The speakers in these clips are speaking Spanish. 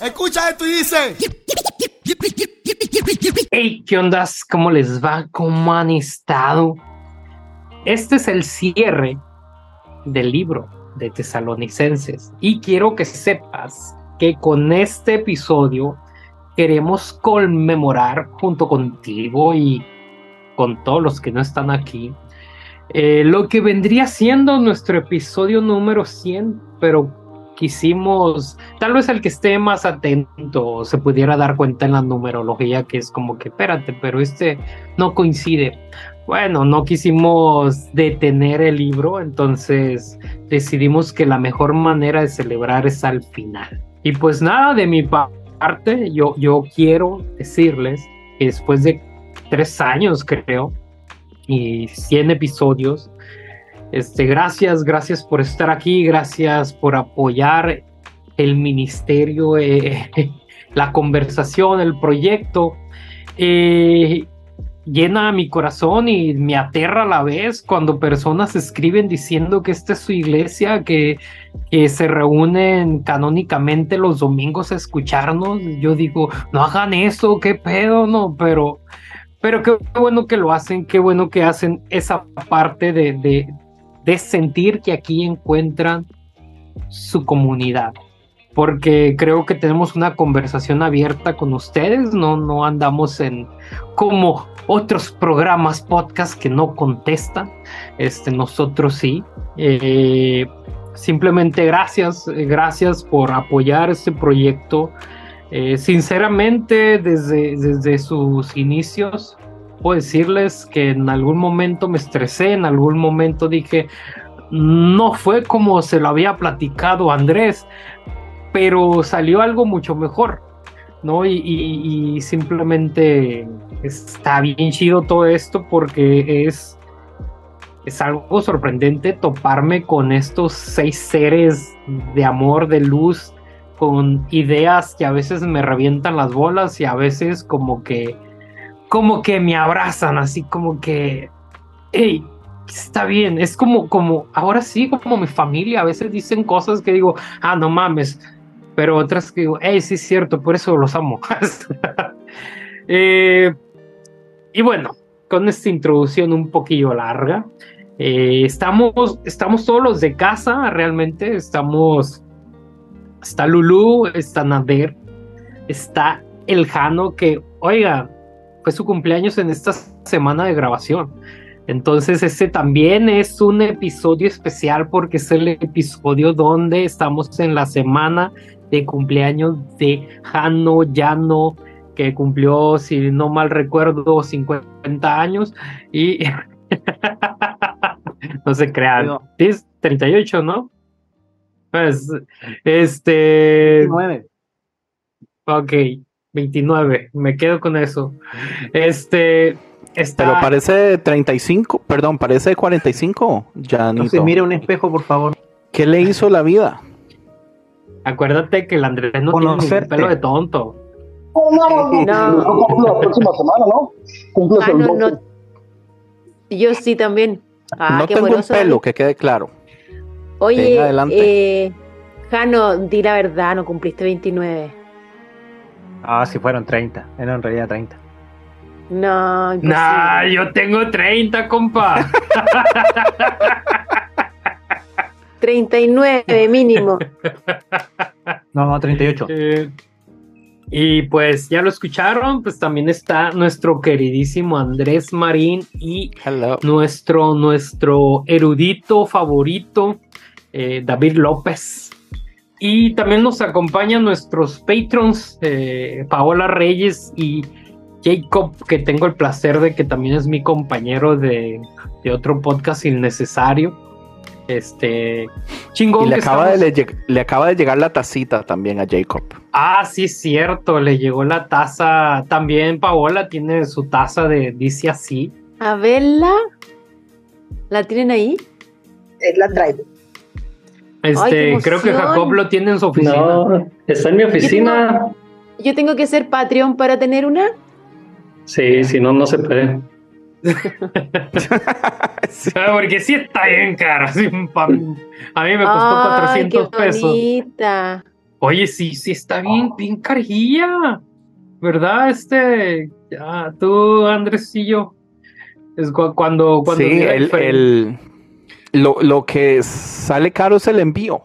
Escucha esto y dice. Hey, ¿qué ondas? ¿Cómo les va? ¿Cómo han estado? Este es el cierre del libro de Tesalonicenses y quiero que sepas que con este episodio queremos conmemorar junto contigo y con todos los que no están aquí eh, lo que vendría siendo nuestro episodio número 100, pero quisimos, tal vez el que esté más atento se pudiera dar cuenta en la numerología que es como que, espérate, pero este no coincide. Bueno, no quisimos detener el libro, entonces decidimos que la mejor manera de celebrar es al final. Y pues nada, de mi parte, yo, yo quiero decirles que después de tres años, creo, y 100 episodios, este, gracias, gracias por estar aquí, gracias por apoyar el ministerio, eh, la conversación, el proyecto. Eh, llena mi corazón y me aterra a la vez cuando personas escriben diciendo que esta es su iglesia, que, que se reúnen canónicamente los domingos a escucharnos. Yo digo, no hagan eso, qué pedo, no, pero, pero qué bueno que lo hacen, qué bueno que hacen esa parte de, de, de sentir que aquí encuentran su comunidad. Porque creo que tenemos una conversación abierta con ustedes, no, no andamos en como otros programas, podcast que no contestan. Este, nosotros sí. Eh, simplemente gracias, gracias por apoyar este proyecto. Eh, sinceramente, desde, desde sus inicios, puedo decirles que en algún momento me estresé, en algún momento dije, no fue como se lo había platicado Andrés, pero salió algo mucho mejor, ¿no? Y, y, simplemente está bien chido todo esto porque es, es algo sorprendente toparme con estos seis seres de amor, de luz, con ideas que a veces me revientan las bolas y a veces como que como que me abrazan, así como que, hey, está bien, es como, como, ahora sí, como mi familia, a veces dicen cosas que digo, ah, no mames, pero otras que digo, hey, sí es cierto, por eso los amo. eh, y bueno, con esta introducción un poquillo larga, eh, estamos, estamos todos los de casa, realmente, estamos, está Lulu, está Nader, está el Jano, que, oiga, fue su cumpleaños en esta semana de grabación. Entonces, este también es un episodio especial porque es el episodio donde estamos en la semana de cumpleaños de Jano Llano, que cumplió, si no mal recuerdo, 50 años. Y no se crean, es 38, ¿no? Pues, este. 29. Ok. 29, me quedo con eso. Este. Está... Pero parece 35, perdón, parece 45, ya No se mire un espejo, por favor. ¿Qué le hizo la vida? Acuérdate que el Andrés no Conocerte. tiene ningún pelo de tonto. No, no, no, No. La próxima semana, ¿no? Cumples Ah, el no, 12. no. Yo sí también. Ah, no qué tengo un pelo, que quede claro. Oye, eh, Jano, di la verdad, no cumpliste 29. Ah, si fueron 30. Eran en realidad 30. No, imposible. Nah, yo tengo 30, compa. 39 mínimo. No, no, 38. Eh, y pues ya lo escucharon, pues también está nuestro queridísimo Andrés Marín y Hello. nuestro, nuestro erudito favorito, eh, David López. Y también nos acompañan nuestros patrons, eh, Paola Reyes y Jacob, que tengo el placer de que también es mi compañero de, de otro podcast innecesario. Este chingón. Y le que acaba, estamos- de, le, acaba de llegar la tacita también a Jacob. Ah, sí, es cierto, le llegó la taza. También Paola tiene su taza de Dice así. A verla. ¿La tienen ahí? Eh, la traigo. Este, creo que. Jacob lo tiene en su oficina. No, está en mi oficina. Yo tengo que ser Patreon para tener una. Sí, si no, no se puede. Sí. Ah, Porque sí está bien cara. sí, a mí me costó Ay, 400 qué pesos. bonita. Oye, sí, sí está bien, bien carilla. ¿Verdad? Este, ya, tú, Andresillo. Es cu- cuando, cuando Sí, el, el- lo, lo que sale caro es el envío.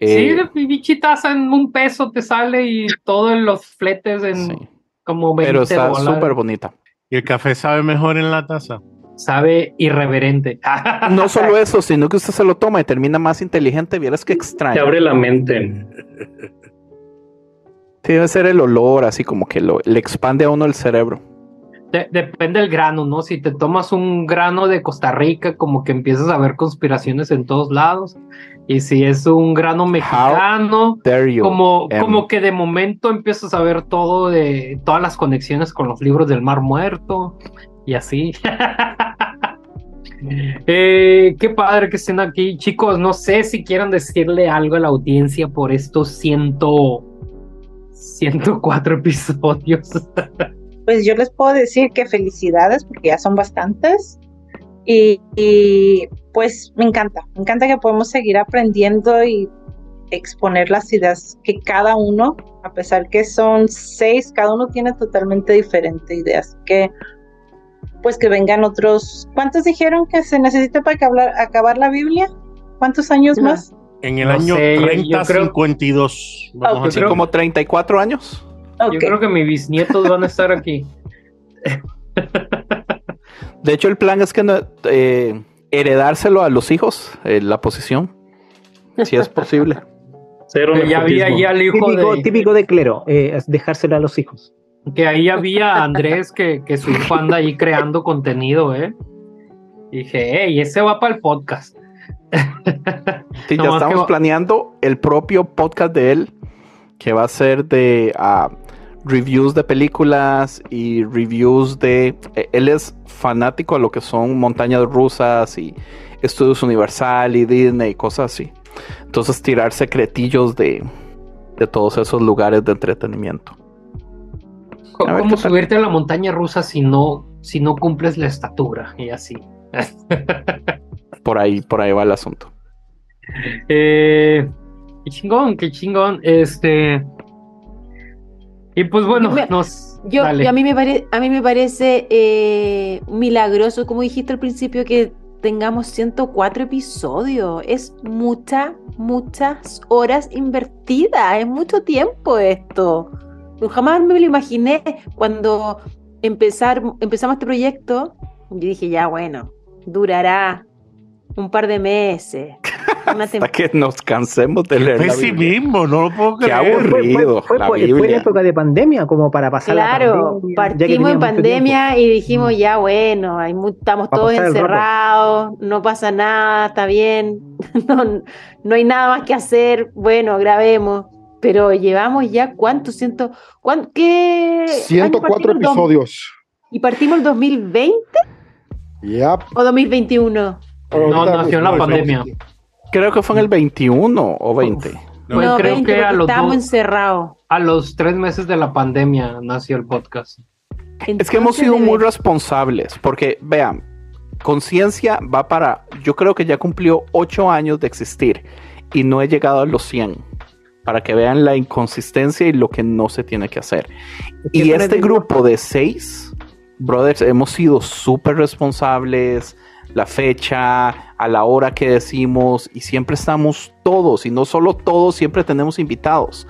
Sí, Eh, de bichitas en un peso te sale y todos los fletes en sí, como 20 pero está súper bonita. ¿Y el café sabe mejor en la taza? Sabe irreverente. No solo eso, sino que usted se lo toma y termina más inteligente. Vieras que Te extraño. abre la mente. Sí, debe ser el olor, así como que lo, le expande a uno el cerebro. De- depende del grano, ¿no? Si te tomas un grano de Costa Rica, como que empiezas a ver conspiraciones en todos lados. Y si es un grano mexicano, you como, como que de momento empiezas a ver todo de todas las conexiones con los libros del Mar Muerto y así. Eh, qué padre que estén aquí, chicos. No sé si quieran decirle algo a la audiencia por estos ciento, 104 episodios. Pues yo les puedo decir que felicidades porque ya son bastantes y, y, pues me encanta, me encanta que podemos seguir aprendiendo y exponer las ideas que cada uno, a pesar que son seis, cada uno tiene totalmente diferente ideas. Que pues que vengan otros. ¿Cuántos dijeron que se necesita para acabar, acabar la Biblia? ¿Cuántos años No. más? En el No año sé, yo- yo creo- 3052. Vamos Ok. a creo- como 34 años. Yo creo que mis bisnietos van a estar aquí. De hecho, el plan es que no- eh, heredárselo a los hijos, eh, la posición, si es posible. Cero ya había ya el hijo Típico, de típico de clero, eh, es dejárselo a los hijos. que ahí había Andrés que, que su hijo anda ahí creando contenido, ¿eh? Dije, hey, ese va para el podcast. Sí, ya estamos que- planeando el propio podcast de él, que va a ser de ah, reviews de películas y reviews de... eh, Él es fanático a lo que son montañas rusas y estudios Universal y Disney y cosas así. Entonces tirar secretillos de, de todos esos lugares de entretenimiento. ¿Cómo subirte a la montaña rusa si no, si no cumples la estatura? Y así. Por ahí, por ahí va el asunto. Eh, qué chingón, qué chingón. Este. Y pues bueno, Yo me- nos. Yo, a, mí me pare- a mí me parece eh, milagroso, como dijiste al principio, que tengamos 104 episodios. Es mucha, muchas horas invertidas. Es mucho tiempo esto. Yo jamás me lo imaginé cuando empezar, empezamos este proyecto. Yo dije, ya bueno, durará un par de meses. Una Hasta que nos cansemos de leer la Biblia. Pesimismo, no lo puedo Qué aburrido. Fue, la fue- fue la Biblia. época de pandemia, como para pasar la Claro, pandemia, ya que partimos en pandemia y dijimos, Mm. ya bueno, hay estamos todos encerrados, no pasa nada, está bien, no, no hay nada más que hacer, bueno, grabemos. Pero llevamos ya cuántos, ciento, cuán- ¿qué? año 104 partimos? Dos- episodios. ¿Y partimos el 2020 Yep. o 2021? No, nació en la pandemia. Creo que fue en el 21 o 20. No, Pues no, creo 20, que a los estábamos dos- encerrados. A los tres meses de la pandemia nació el podcast. Es que hemos Entonces sido muy responsables, porque vean, Conciencia va para, yo creo que ya cumplió 8 años de existir y no he llegado a los 100, para que vean la inconsistencia y lo que no se tiene que hacer. Y este grupo de 6, brothers, hemos sido súper responsables, la fecha, a la hora que decimos, y siempre estamos todos, y no solo todos, siempre tenemos invitados.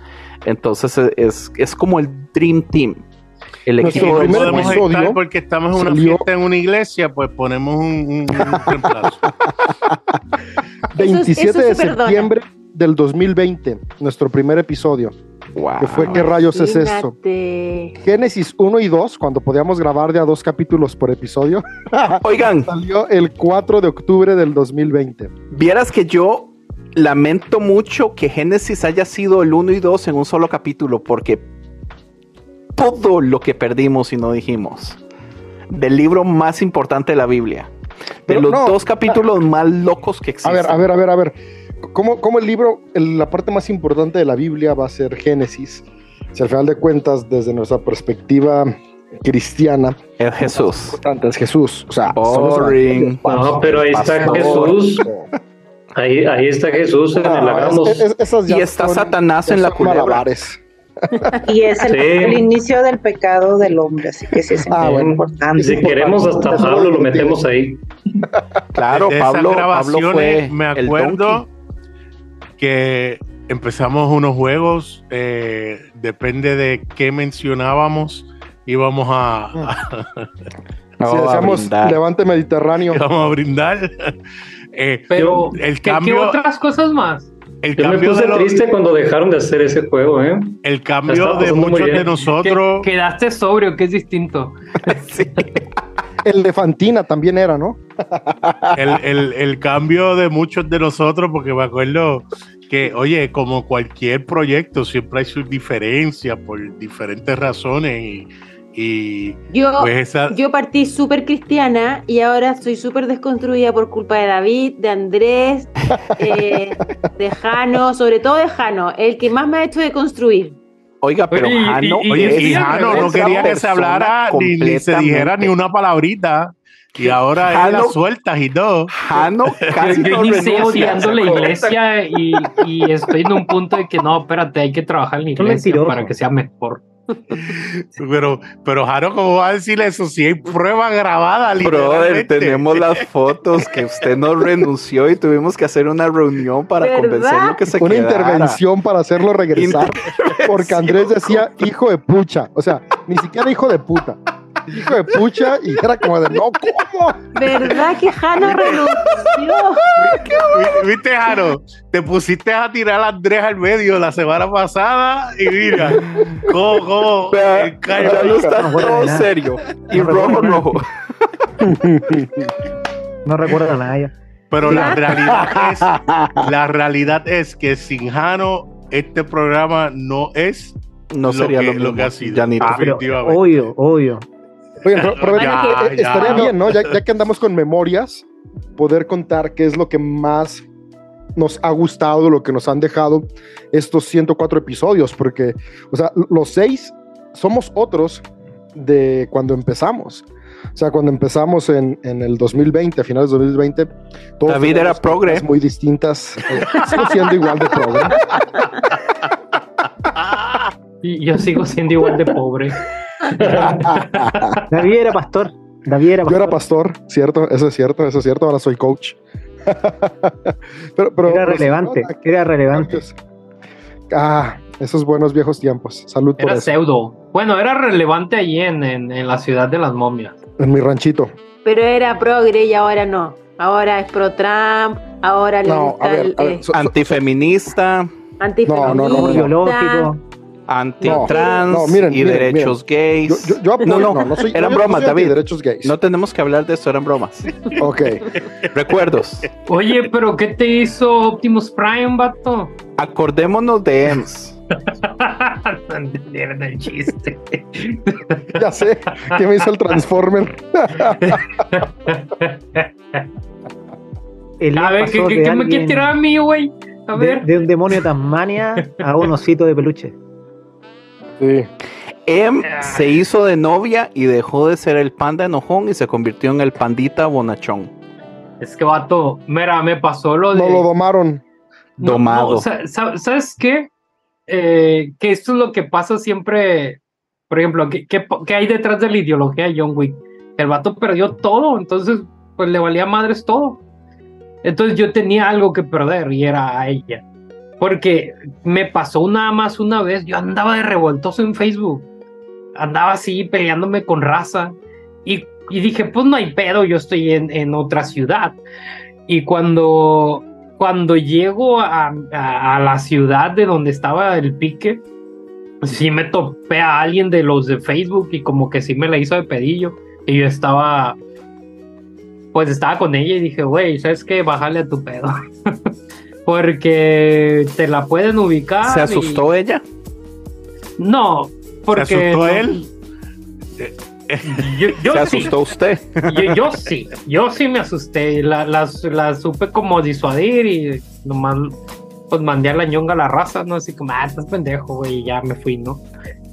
Entonces e- es, es como el Dream Team. El equipo no de primer podemos ensueño. episodio estar porque estamos en una salió- fiesta en una iglesia, pues ponemos un, un- un reemplazo. 27 eso de se perdona. septiembre del 2020, nuestro primer episodio. Wow. Que fue ¿Qué rayos es esto? Génesis 1 y 2, cuando podíamos grabar de a dos capítulos por episodio, Oigan, salió el 4 de octubre del 2020. vieras que yo lamento mucho que Génesis haya sido el 1 y 2 en un solo capítulo, porque todo lo que perdimos y no dijimos del libro más importante de la Biblia, de Pero los no, dos capítulos más locos que A existen. ver, a ver, a ver, a ver. ¿Cómo, cómo el libro, el- la parte más importante de la Biblia va a ser Génesis? Si al final de cuentas, desde nuestra perspectiva cristiana, Es Jesús. importante es Jesús. O sea, Boring. No, pero ahí está pastor. Jesús. Ahí, ahí está Jesús en el hagamos. es- es- esas ya Y está son- Satanás en la culebra. malabares. Y es el, Sí. el inicio del pecado del hombre, así que sí es Ah, bueno. importante. Si queremos hasta Pablo lo metemos ahí. Claro, Pablo, Pablo grabaciones fue me el acuerdo. Que empezamos unos juegos, eh, depende de qué mencionábamos, íbamos a, a- No, si a decíamos. Levante Mediterráneo. íbamos a brindar. Eh, Pero, el ¿qué, qué cambio, otras cosas más? el Yo me cambio, puse de, los- triste cuando dejaron de hacer ese juego, ¿eh? el cambio de muchos de nosotros, Que- quedaste sobrio, que es distinto. Sí. El de Fantina también era, ¿no? el, el- el cambio de muchos de nosotros, porque me acuerdo que, oye, como cualquier proyecto, siempre hay sus diferencias por diferentes razones y, y, Yo, pues esa, yo partí súper cristiana y ahora soy súper desconstruida por culpa de David, de Andrés, eh, de Jano, sobre todo de Jano, el que más me ha hecho de construir. Oiga, pero Oye, y- Jano y- y- Oye, es y Jano no quería que se hablara ni, ni se dijera ni una palabrita. Y ahora él Jano- las sueltas y todo. Jano casi Yo no inicié odiando la iglesia y, y estoy en un punto de que no, espérate, hay que trabajar en la iglesia para que sea mejor. Pero, pero Jano, ¿cómo va a decir eso? Si hay prueba grabada, Brother, tenemos las fotos que usted no renunció y tuvimos que hacer una reunión para ¿Verdad? convencerlo que se Una quedara. intervención para hacerlo regresar. Porque Andrés decía hijo de pucha. O sea, ni siquiera hijo de puta. Hijo de pucha y era como de no, ¿cómo? ¿Verdad que Jano renunció? Vi- ¿Viste, Jano? Te pusiste a tirar a Andrés al medio la semana pasada y mira, cómo, cómo, Vea, el callo- ya no está No todo nada. serio. Y No rojo, rojo. No recuerdo nada ya. Pero la realidad es, la realidad es que sin Jano, este programa no es No Lo sería que- lo, que ha sido. Janito. Ah, pero Definitivamente. obvio, obvio. Oigan, pero, pero Ya, eh, eh, ya. estaría bien, ¿no? Ya, ya que andamos con memorias, poder contar qué es lo que más nos ha gustado, lo que nos han dejado estos 104 episodios, porque, o sea, los seis somos otros de cuando empezamos. O sea, cuando empezamos en, en el 2020, a finales de 2020, todos David era progre. muy distintas. Eh, sigo siendo igual de progre. Y yo sigo siendo igual de pobre. David era pastor. David era Yo pastor. era pastor, cierto, eso es cierto, eso es cierto, ahora soy coach. pero, pero, Era relevante. ¿no? Era relevante. Ah, esos buenos viejos tiempos. Salud por Era eso. pseudo. Bueno, era relevante allí en, en, en la ciudad de las momias. En mi ranchito. Pero era progre y ahora no. Ahora es pro Trump, ahora le No, gusta a ver, el a ver, eh, so- so- Antifeminista, antifeminista. no, no, no, no. biológico. Antitrans No, no, miren, y miren, derechos gays. yo, yo apoyo, No, no, no, no soy, eran bromas, soy David. antiderechos gays. No tenemos que hablar de eso, eran bromas. Ok. Recuerdos. Oye, pero ¿qué te hizo Optimus Prime, vato? Acordémonos de EMS. no entendieron el chiste. Ya sé que me hizo el Transformer. El A ver, ¿qué, qué, qué me quieres alguien- tirar a mí, güey? A de, ver. de un demonio de Tasmania a un osito de peluche. Sí. Em se hizo de novia y dejó de ser el panda enojón y se convirtió en el pandita bonachón. Es que, vato, mira, me pasó lo de. No lo domaron. No, Domado. no, ¿Sabes qué? Eh, que esto es lo que pasa siempre. Por ejemplo, ¿qué, qué, qué hay detrás de la ideología de John Wick? El vato perdió todo, entonces, pues le valía madres todo. Entonces yo tenía algo que perder y era a ella. Porque me pasó nada más una vez, yo andaba de revoltoso en Facebook. Andaba así peleándome con raza. Y, y dije, pues no hay pedo, yo estoy en, en otra ciudad. Y cuando, cuando llego a, a- a la ciudad de donde estaba el pique, sí me topé a alguien de los de Facebook y como que sí me la hizo de pedillo. Y yo estaba, pues estaba con ella y dije, güey, ¿sabes qué? Bájale a tu pedo. porque te la pueden ubicar. ¿Se y- asustó ella? No, porque... ¿Se asustó no- él? Yo, yo ¿Se sí. asustó usted? Yo, yo sí, yo sí me asusté. La, la, la supe como disuadir y nomás pues mandé a la ñonga a la raza, ¿no? Así como, ah, estás pendejo, güey, y ya me fui, ¿no?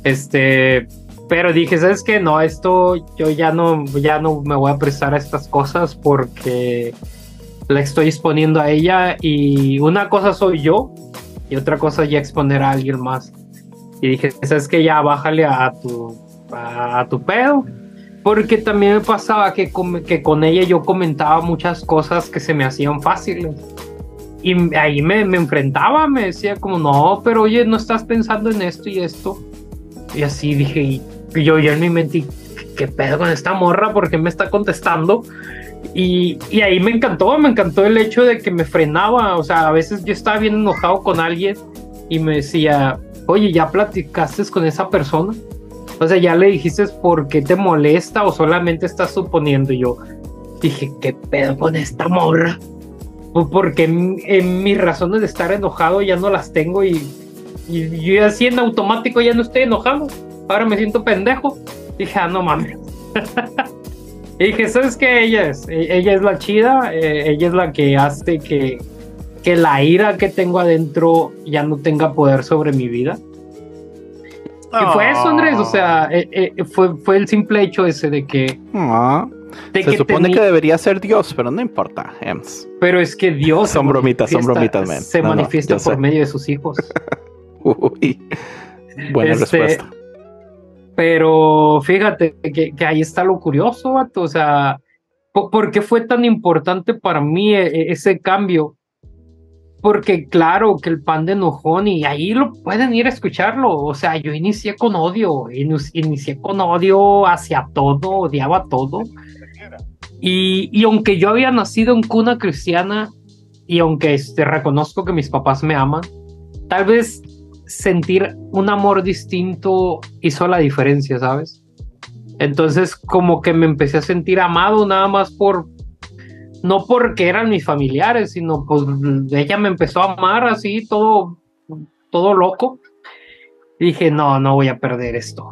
Este, pero dije, ¿sabes qué? No, esto yo ya no, ya no me voy a prestar a estas cosas porque la estoy exponiendo a ella y una cosa soy yo y otra cosa ya exponer a alguien más. Y dije, sabes que ya bájale a tu, a, tu pedo. Porque también me pasaba que con, que con ella yo comentaba muchas cosas que se me hacían fáciles. Y ahí me, me enfrentaba, me decía como, no, pero oye, no estás pensando en esto y esto. Y así dije, y yo ya en mi mente, ¿qué pedo con esta morra? ¿Por qué me está contestando? Y, y, ahí me encantó, me encantó el hecho de que me frenaba. O sea, a veces yo estaba bien enojado con alguien y me decía, oye, ¿ya platicaste con esa persona? O sea, ¿ya le dijiste por qué te molesta o solamente estás suponiendo? Y yo dije, ¿qué pedo con esta morra? Pues porque en, mis razones de estar enojado ya no las tengo y, y yo así en automático ya no estoy enojado. Ahora me siento pendejo. Dije, ah, no mames. y dije, ¿sabes qué? Ella es, e, ella es la chida, eh, ella es la que hace que, que la ira que tengo adentro ya no tenga poder sobre mi vida. Y fue eso, Andrés, o sea, eh, eh, fue, fue el simple hecho ese de que... Ah, se supone que debería ser Dios, pero no importa, Ems. Pero es que Dios... son bromitas, son bromitas, man. Se manifiesta por medio de sus hijos. Uy, buena este, respuesta. Pero fíjate que, ahí está lo curioso, vato, o sea, ¿por qué fue tan importante para mí e, ese cambio? Porque claro que el pan de enojón y ahí lo pueden ir a escucharlo. O sea, yo inicié con odio, inicié con odio hacia todo, odiaba todo. Y, y aunque yo había nacido en cuna cristiana y aunque este, reconozco que mis papás me aman, tal vez sentir un amor distinto hizo la diferencia, ¿sabes? Entonces como que me empecé a sentir amado nada más por, no porque eran mis familiares, sino pues ella me empezó a amar así, todo, todo loco. dije, no, no voy a perder esto.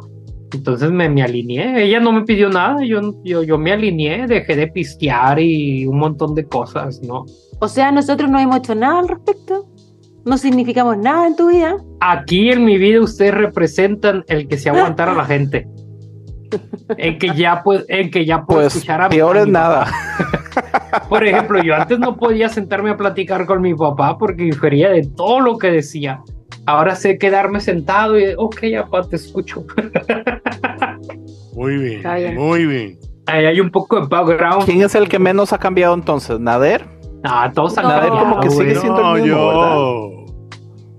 Entonces me, me alineé, ella no me pidió nada, yo, yo, yo me alineé, dejé de pistear y un montón de cosas, ¿no? O sea, nosotros no hemos hecho nada al respecto. No significamos nada en tu vida. Aquí en mi vida ustedes representan el que se aguantara a la gente. En que ya pues, en que ya puedo pues, escuchar a peor es nada. Por ejemplo, yo antes no podía sentarme a platicar con mi papá porque difería de todo lo que decía. Ahora sé quedarme sentado y, ok, papá, te escucho. Muy bien, muy bien. Ahí hay un poco de background. ¿Quién es el que menos ha cambiado entonces? ¿Nader? No, todos han Nader cambiado. como que sigue siendo el mismo, ¿verdad?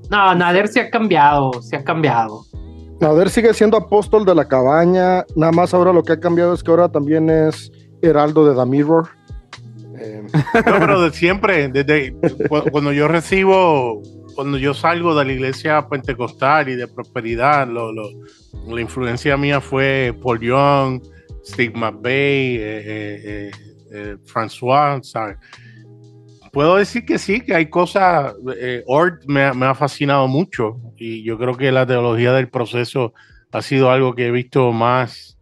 No, Nader se ha cambiado, se ha cambiado. Nader sigue siendo apóstol de la cabaña. Nada más ahora lo que ha cambiado es que ahora también es heraldo de The Mirror. Eh, No, pero de siempre, desde cu- cuando yo recibo, cuando yo salgo de la iglesia pentecostal y de prosperidad, lo, lo- la influencia mía fue Paul Young, McVeigh, eh, eh, eh, eh, François, ¿sabes? Puedo decir que sí, que hay cosas, eh, Ort me, ha- me ha fascinado mucho y yo creo que la teología del proceso ha sido algo que he visto más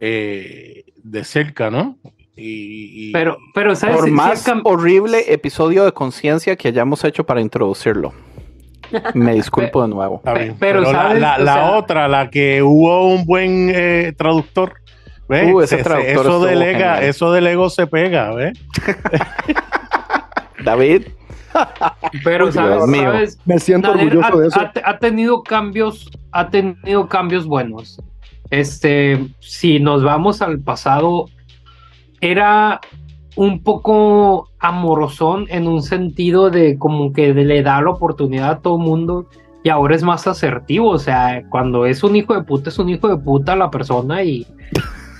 eh, de cerca, ¿no? Y, y- Pero, pero ¿sabes? Por más horrible episodio de conciencia que hayamos hecho para introducirlo. Me disculpo de nuevo. Está bien, pero, pero, la, ¿sabes? la- O la sea- otra, la que hubo un buen eh, traductor, ¿ves? Uh, ese Se- se- traductor eso, del genial. eso del ego se pega, ¿ves? David, Pero sabes, sabes, me siento Nader orgulloso ha, de eso. ha- ha tenido cambios, ha tenido cambios buenos. Este, si nos vamos al pasado, era un poco amorosón en un sentido de como que le da la oportunidad a todo mundo y ahora es más asertivo. O sea, cuando es un hijo de puta, es un hijo de puta la persona y,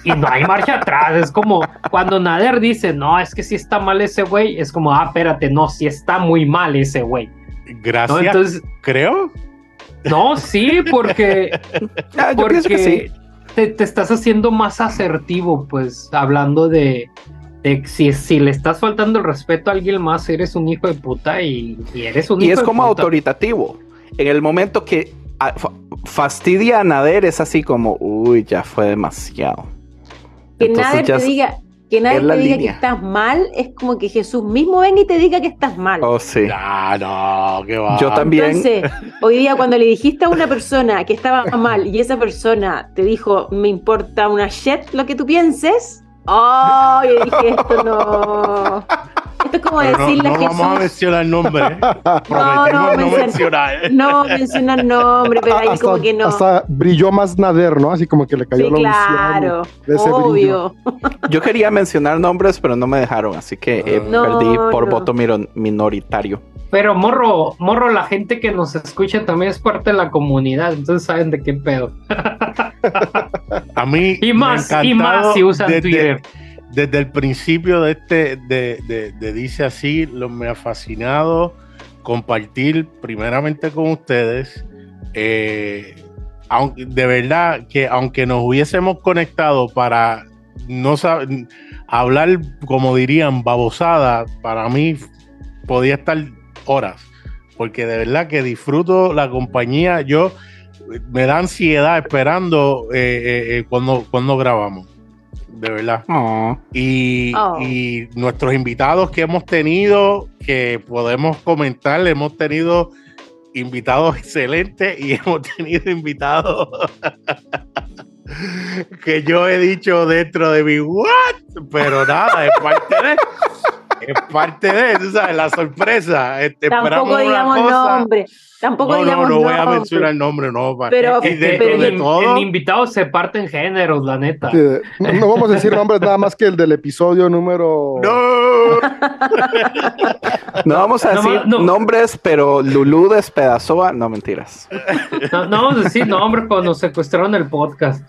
y no hay marcha atrás. Es como cuando Nader dice, no, es que si está mal ese güey, es como, ah, espérate, no, si está muy mal ese güey. Gracias, ¿no? Entonces, creo. no, sí, porque, Ah, yo pienso que porque sí. te, te estás haciendo más asertivo, pues, hablando de, de si, si le estás faltando el respeto a alguien más, eres un hijo de puta y, y eres un Y hijo es de como puta. autoritativo. En el momento que ah, fa- fastidia a Nader es así como, uy, ya fue demasiado. Que Entonces nadie te diga, que nadie te diga línea. que estás mal, es como que Jesús mismo venga y te diga que estás mal. Oh, sí. Ah, no, qué va. Yo también. Entonces, hoy día cuando le dijiste a una persona que estaba mal y esa persona te dijo, me importa una shit lo que tú pienses, oh, yo dije, esto no, Esto es como Pero no, decirle no a vamos a mencionar nombres. ¿eh? Prometemos no, no, menciona- mencionar. No mencionar nombre, pero ahí hasta, como que no. hasta brilló más Nader, ¿no? Así como que le cayó Sí, la unción claro, de ese obvio. Yo quería mencionar nombres, pero no me dejaron, así que eh, No, perdí por no. voto miro- minoritario. Pero morro, morro, la gente que nos escucha también es parte de la comunidad, entonces saben de qué pedo. A mí Y me más, ha y más encantado si usan desde- Twitter. Desde el principio de este, de, Dice Así, lo, me ha fascinado compartir primeramente con ustedes. eh, de verdad que aunque nos hubiésemos conectado para no hablar, como dirían, babosada, para mí podía estar horas. Porque de verdad que disfruto la compañía. Yo me da ansiedad esperando eh, eh, eh, cuando, cuando grabamos. De verdad. Oh. Y, Oh. y nuestros invitados que hemos tenido, que podemos comentar, hemos tenido invitados excelentes y hemos tenido invitados que yo he dicho dentro de mi what, pero nada, es parte de es parte de, tú sabes, la sorpresa. Este, Tampoco digamos nombre. Tampoco No, no, digamos no voy a mencionar el nombre, no. para- Pero- y Que dentro pero- de el, todo, el invitado se parte en géneros, la neta. Sí, no, no vamos a decir nombres nada más que el del episodio número. no. No vamos a No, decir no. nombres, pero Lulú despedazó a... No, mentiras. No, no vamos a decir nombres cuando nos secuestraron el podcast.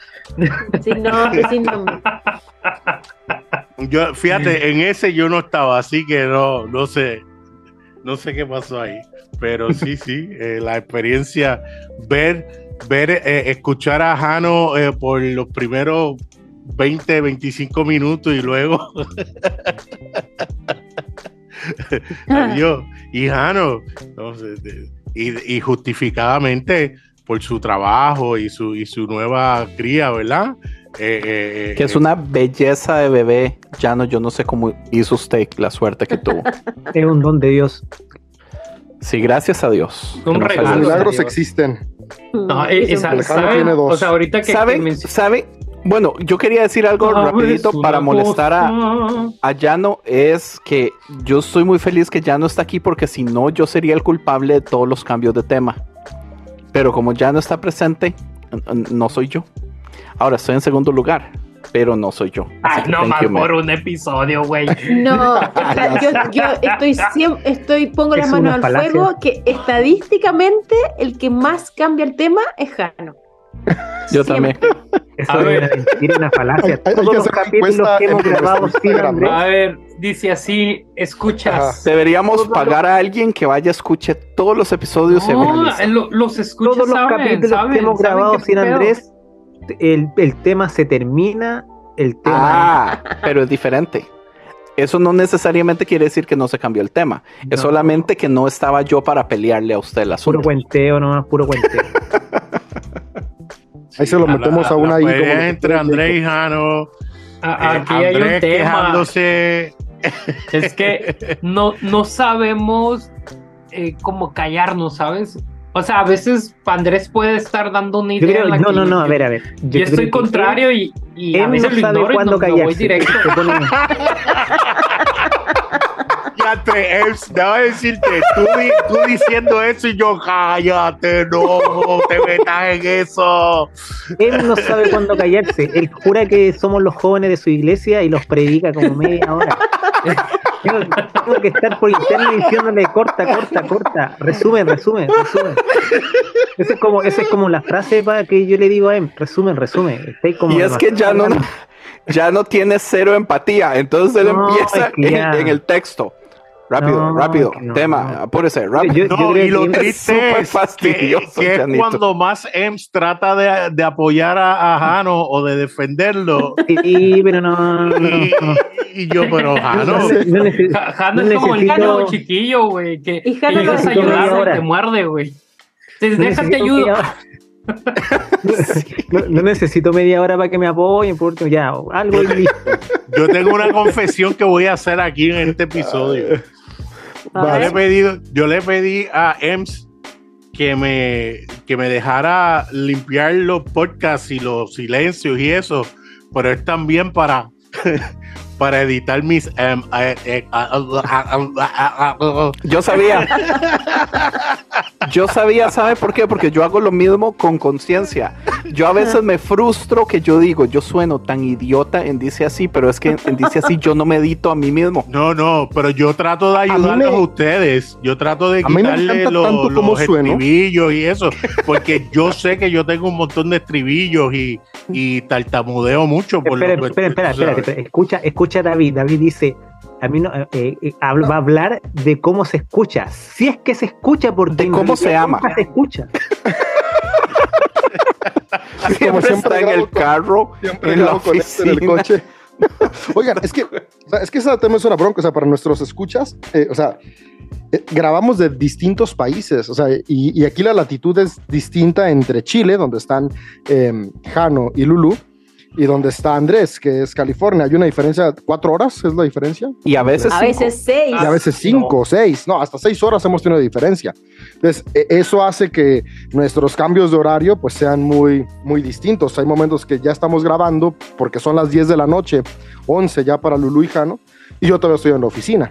Sin nombre, sin nombre. Yo, fíjate, en ese yo no estaba, así que no, no sé, no sé qué pasó ahí. Pero sí, sí, eh, la experiencia, ver, ver, eh, escuchar a Jano eh, por los primeros 20, 25 minutos y luego adiós. Y Jano, y, y justificadamente por su trabajo y su, y su nueva cría, ¿verdad? Eh, eh, Que es eh, una belleza de bebé. Ya no, yo no sé cómo hizo usted la suerte que tuvo. Es un don de Dios. Sí, gracias a Dios. Un regalo. Los milagros existen. No, esa- tiene dos. O sea, ahorita que, ¿Sabe? que ¿Sabe? Bueno, yo quería decir algo Sabes rapidito para molestar a, a Llano. Es que yo estoy muy feliz que Llano está aquí porque si no, yo sería el culpable de todos los cambios de tema. Pero como Llano está presente, no soy yo. Ahora estoy en segundo lugar, pero no soy yo. Ay, no más you, por un episodio, güey. No, o sea, yo, yo estoy siempre, estoy, pongo las Es manos una al fuego que estadísticamente el que más cambia el tema es Jano. Yo Siempre. también. Eso A es ver. una mentira, una Hay- falacia. hay- hay Todos que los capítulos que hemos grabado A ver, dice así, escuchas. Ajá. Deberíamos pagar a alguien que vaya a escuche todos los episodios y No, analice. lo- los escuchas, todos los saben, capítulos saben, que hemos grabado sin. Andrés, el, el tema se termina, el tema Ah, pero es diferente. Eso no necesariamente quiere decir que no se cambió el tema. Es No. solamente que no estaba yo para pelearle a usted el es puro asunto. cuenteo nomás, puro cuenteo. Ahí se lo la- metemos la- a una ahí como los entre Andrés y. Jano. A- eh, Aquí hay un tema. quejándose. Es que no, no sabemos eh, cómo callarnos, ¿sabes? O sea, a veces Andrés puede estar dando una Yo idea. creo, en la no, que no, no, yo- a ver, a ver. Yo, creo estoy contrario y, y a veces no lo ignoro y no, voy directo. Se pone- Ya te, Ems, déjame decirte, tú, tú diciendo eso y yo, cállate, no, te metas en eso. Él no sabe cuándo callarse. Él jura que somos los jóvenes de su iglesia y los predica como media hora. Tengo, tengo que estar por interno diciéndole corta, corta, corta. Resumen, resumen, resumen. Esa es como, esa es como la frase para que yo le digo a él. Resumen, resumen. Como Y es que ya no, ya no tiene cero empatía. Entonces él No, empieza es que en, en el texto. Rápido, No, rápido. no, tema, no. apúrese, rápido. Yo- No, creo y lo que- es triste súper es que, fastidioso, que es cuando más Ems trata de, de apoyar a, a Jano o de defenderlo. Sí, pero no. no, Y, yo, pero Jano, Jano no es como el niño chiquillo, güey, que, Y que Jano llegas a ayudar te muerde, güey. Te- no Déjate necesito ayudo. media hora. No, no necesito media hora para que me apoyen, por último, ya, algo y listo. yo tengo una confesión que voy a hacer aquí en este episodio. Yo le, he pedido, yo le pedí a Ems que me, que me dejara limpiar los podcasts y los silencios y eso, pero es también para para editar mis. ah, Yo sabía. Yo sabía, ¿sabe por qué? Porque yo hago lo mismo con conciencia. Yo a veces me frustro que yo digo, yo sueno tan idiota en Dice Así, pero es que en Dice Así yo no me edito a mí mismo. No, no, pero yo trato de ayudarlos a, me- ustedes. Yo trato de me quitarle los, los sueno. estribillos y eso, porque yo sé que yo tengo un montón de estribillos y, y tartamudeo mucho. Por Espera, lo que- espera, espera, espera. Escucha, escucha a David. David dice, a mí no, eh, eh, va a hablar de cómo se escucha. Si es que se escucha, porque De cómo se ama. se escucha. Siempre siempre está en el con- carro, Siempre en la con esto en el oficina. coche. Oigan, es que, o sea, es que ese tema es una bronca, o sea, para nuestros escuchas, eh, o sea, eh, grabamos de distintos países, o sea, y, y aquí la latitud es distinta entre Chile, donde están eh, Jano y Lulu, y donde está Andrés, que es California. Hay una diferencia, cuatro horas es la diferencia, Y a veces, A cinco. veces seis. y a veces cinco, seis, no, hasta seis horas hemos tenido diferencia. Entonces, e- eso hace que nuestros cambios de horario pues sean muy, muy distintos. Hay momentos que ya estamos grabando porque son las 10 de la noche, 11 ya para Lulu y Jano, y yo todavía estoy en la oficina.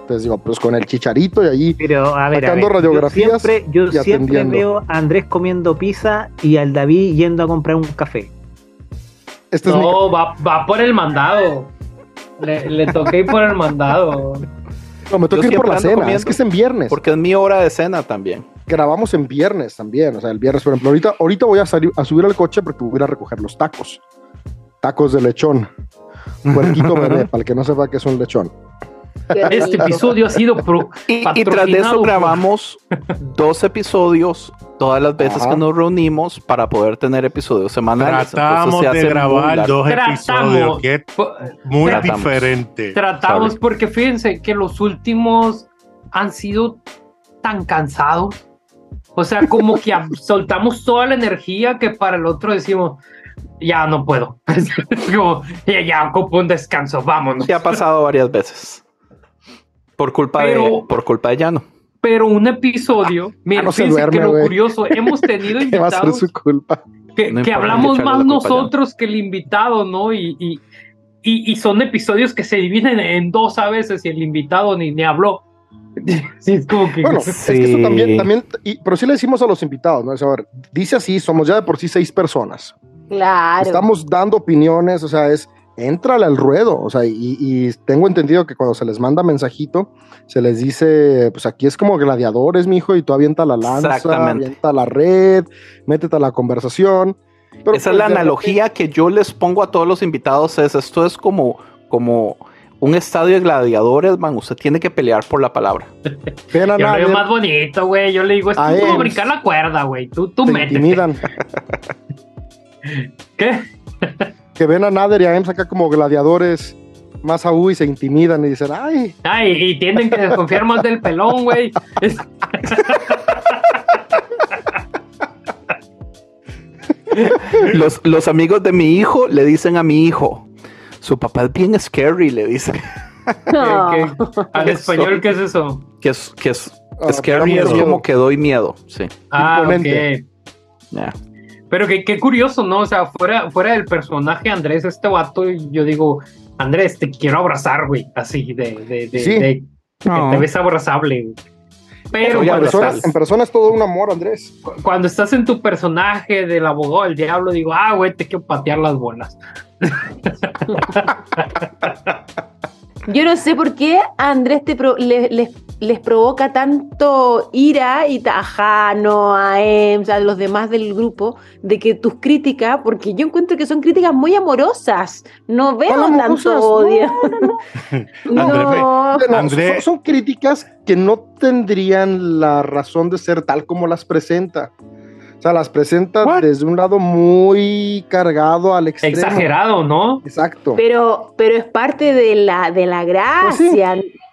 Entonces digo, pues con el chicharito y allí, Pero a ver, a Sacando ver, radiografías yo siempre, yo y siempre veo a Andrés comiendo pizza y al David yendo a comprar un café. Este es mi... No, va, va por el mandado. Le, le toqué ir por el mandado. No, me toca ir por la cena, comiendo. es que es en viernes. porque es mi hora de cena también. grabamos en viernes también, o sea, el viernes, por ejemplo, ahorita, ahorita voy a, salir, a subir al coche porque voy a ir a recoger los tacos. Tacos de lechón. Puerquito bebé, para el que no sepa que es un lechón. Este episodio ha sido pro- Y, y tras de eso grabamos dos episodios todas las veces Ajá. que nos reunimos para poder tener episodios semanales. Tratamos se de grabar dos Tratamos. episodios, que es muy Tratamos. diferente. Tratamos Sorry. porque fíjense que los últimos han sido tan cansados. O sea, como que soltamos toda la energía que para el otro decimos, ya no puedo. Como, ya, ya ocupo un descanso, vámonos. Sí ha pasado varias veces. Por culpa de por culpa de Llano. Pero un episodio, Ah, no se fíjense duerme, que lo curioso, hemos tenido Que va a ser invitados su culpa. que, No que importa, hablamos más nosotros que el invitado, ¿no? Y, y, y, y son episodios que se dividen en dos a veces y el invitado ni, ni habló. Sí, es como que... Bueno, es que Sí. esto también, también y- pero sí le decimos a los invitados, ¿no? O sea, a ver, dice así, somos ya de por sí seis personas. Claro. Estamos dando opiniones, o sea, es, entrale al ruedo, o sea, y, y tengo entendido que cuando se les manda mensajito, se les dice, pues aquí es como gladiadores, mijo, y tú avienta la lanza, Exactamente. avienta la red, métete a la conversación. Pero, Esa pues, es la de analogía que yo les pongo a todos los invitados. Es esto es como, como un estadio de gladiadores, man. Usted tiene que pelear por la palabra. Yo lo veo más bonito, güey. Yo le digo, es A como él. brincar la cuerda, güey. Tú, tú te métete. intimidan. ¿Qué? que ven a Nader y a Ems acá como gladiadores más aún y se intimidan y dicen, ay, Ay, y tienen que desconfiar más del pelón, güey. Los, los amigos de mi hijo le dicen a mi hijo, su papá es bien scary, le dicen. No. al español, ¿qué es eso? Que es, que es ah, scary es como que doy miedo. Sí. Ah, Imponente. ok. ya. Pero que qué curioso, ¿no? O sea, fuera, fuera del personaje Andrés, este vato, yo digo, Andrés, te quiero abrazar, güey. Así, de, de, de, Sí. de- que te ves abrazable, güey. Pero Oye, en, cuando persona, estás, en persona es todo un amor, Andrés. cu- cuando estás en tu personaje del abogado del diablo, digo, ah, güey, te quiero patear las bolas. Yo no sé por qué a Andrés te pro- le- les, les provoca tanto ira y ta- a Jano, a Ems, a los demás del grupo, de que tus críticas, porque yo encuentro que son críticas muy amorosas. No veo tanto odio. No, Andrés, No, Andrés- son, son críticas que no tendrían la razón de ser tal como las presenta. O sea, las presenta What? desde un lado muy cargado al extremo. Exagerado, ¿no? Exacto. pero, pero es parte de la, de la Pues sí.